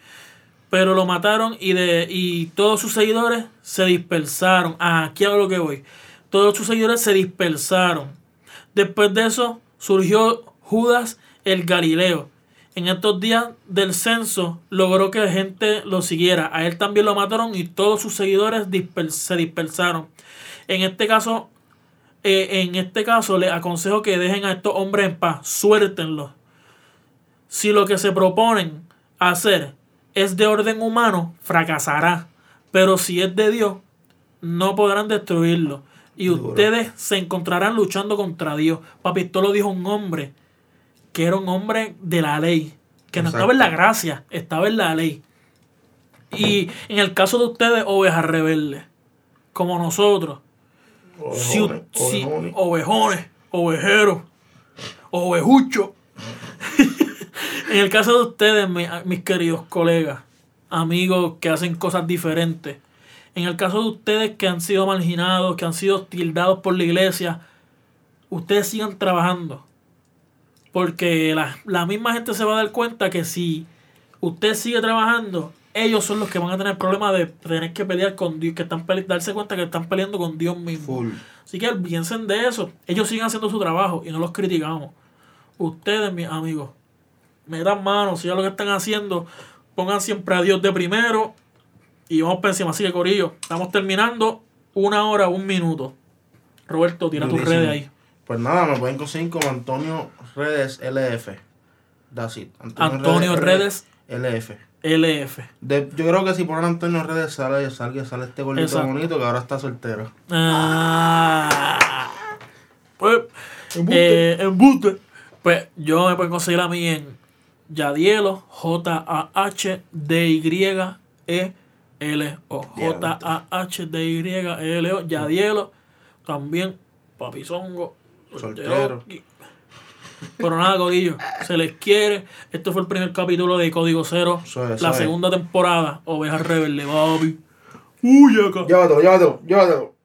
Pero lo mataron y, de, y todos sus seguidores se dispersaron. Ah, aquí a lo que voy. Todos sus seguidores se dispersaron. Después de eso surgió Judas el Galileo. En estos días del censo logró que la gente lo siguiera. A él también lo mataron y todos sus seguidores se dispersaron. En este caso, eh, en este caso les aconsejo que dejen a estos hombres en paz, suéltenlos. Si lo que se proponen hacer es de orden humano, fracasará. Pero si es de Dios, no podrán destruirlo. Y ustedes se encontrarán luchando contra Dios. Papi, esto lo dijo un hombre que era un hombre de la ley. Que no estaba en la gracia, estaba en la ley. Y en el caso de ustedes, ovejas rebeldes, como nosotros, ovejones, ovejones, ovejeros, ovejuchos. (laughs) en el caso de ustedes, mis queridos colegas, amigos que hacen cosas diferentes, en el caso de ustedes que han sido marginados, que han sido tildados por la iglesia, ustedes sigan trabajando. Porque la, misma gente se va a dar cuenta que si usted sigue trabajando, ellos son los que van a tener problemas de tener que pelear con Dios, que están darse cuenta que están peleando con Dios mismo. Así que piensen de eso. Ellos siguen haciendo su trabajo y no los criticamos. Ustedes, mis amigos, me dan mano, si ya lo que están haciendo, pongan siempre a Dios de primero y vamos por encima. Así que, Corillo, estamos terminando una hora, un minuto. Roberto, tira tus redes ahí. Pues nada, me pueden conseguir como Antonio Redes LF. That's it. Antonio, Redes, LF. LF. yo creo que si ponen Antonio Redes sale, sale, sale este gordito bonito que ahora está soltero. Ah. Pues, eh, Pues yo me pueden conseguir a mí en Yadielo, J-A-H-D-Y-E. L-O. J-A-H-D-Y-L-O. Yadielo. También Papizongo. Soltero. Pero nada, Codillo. Se les quiere. Esto fue el primer capítulo de Código Cero. la segunda temporada. Ovejas Rebelde, papi. Uy, acá. Llévatelo, llévatelo, llévatelo.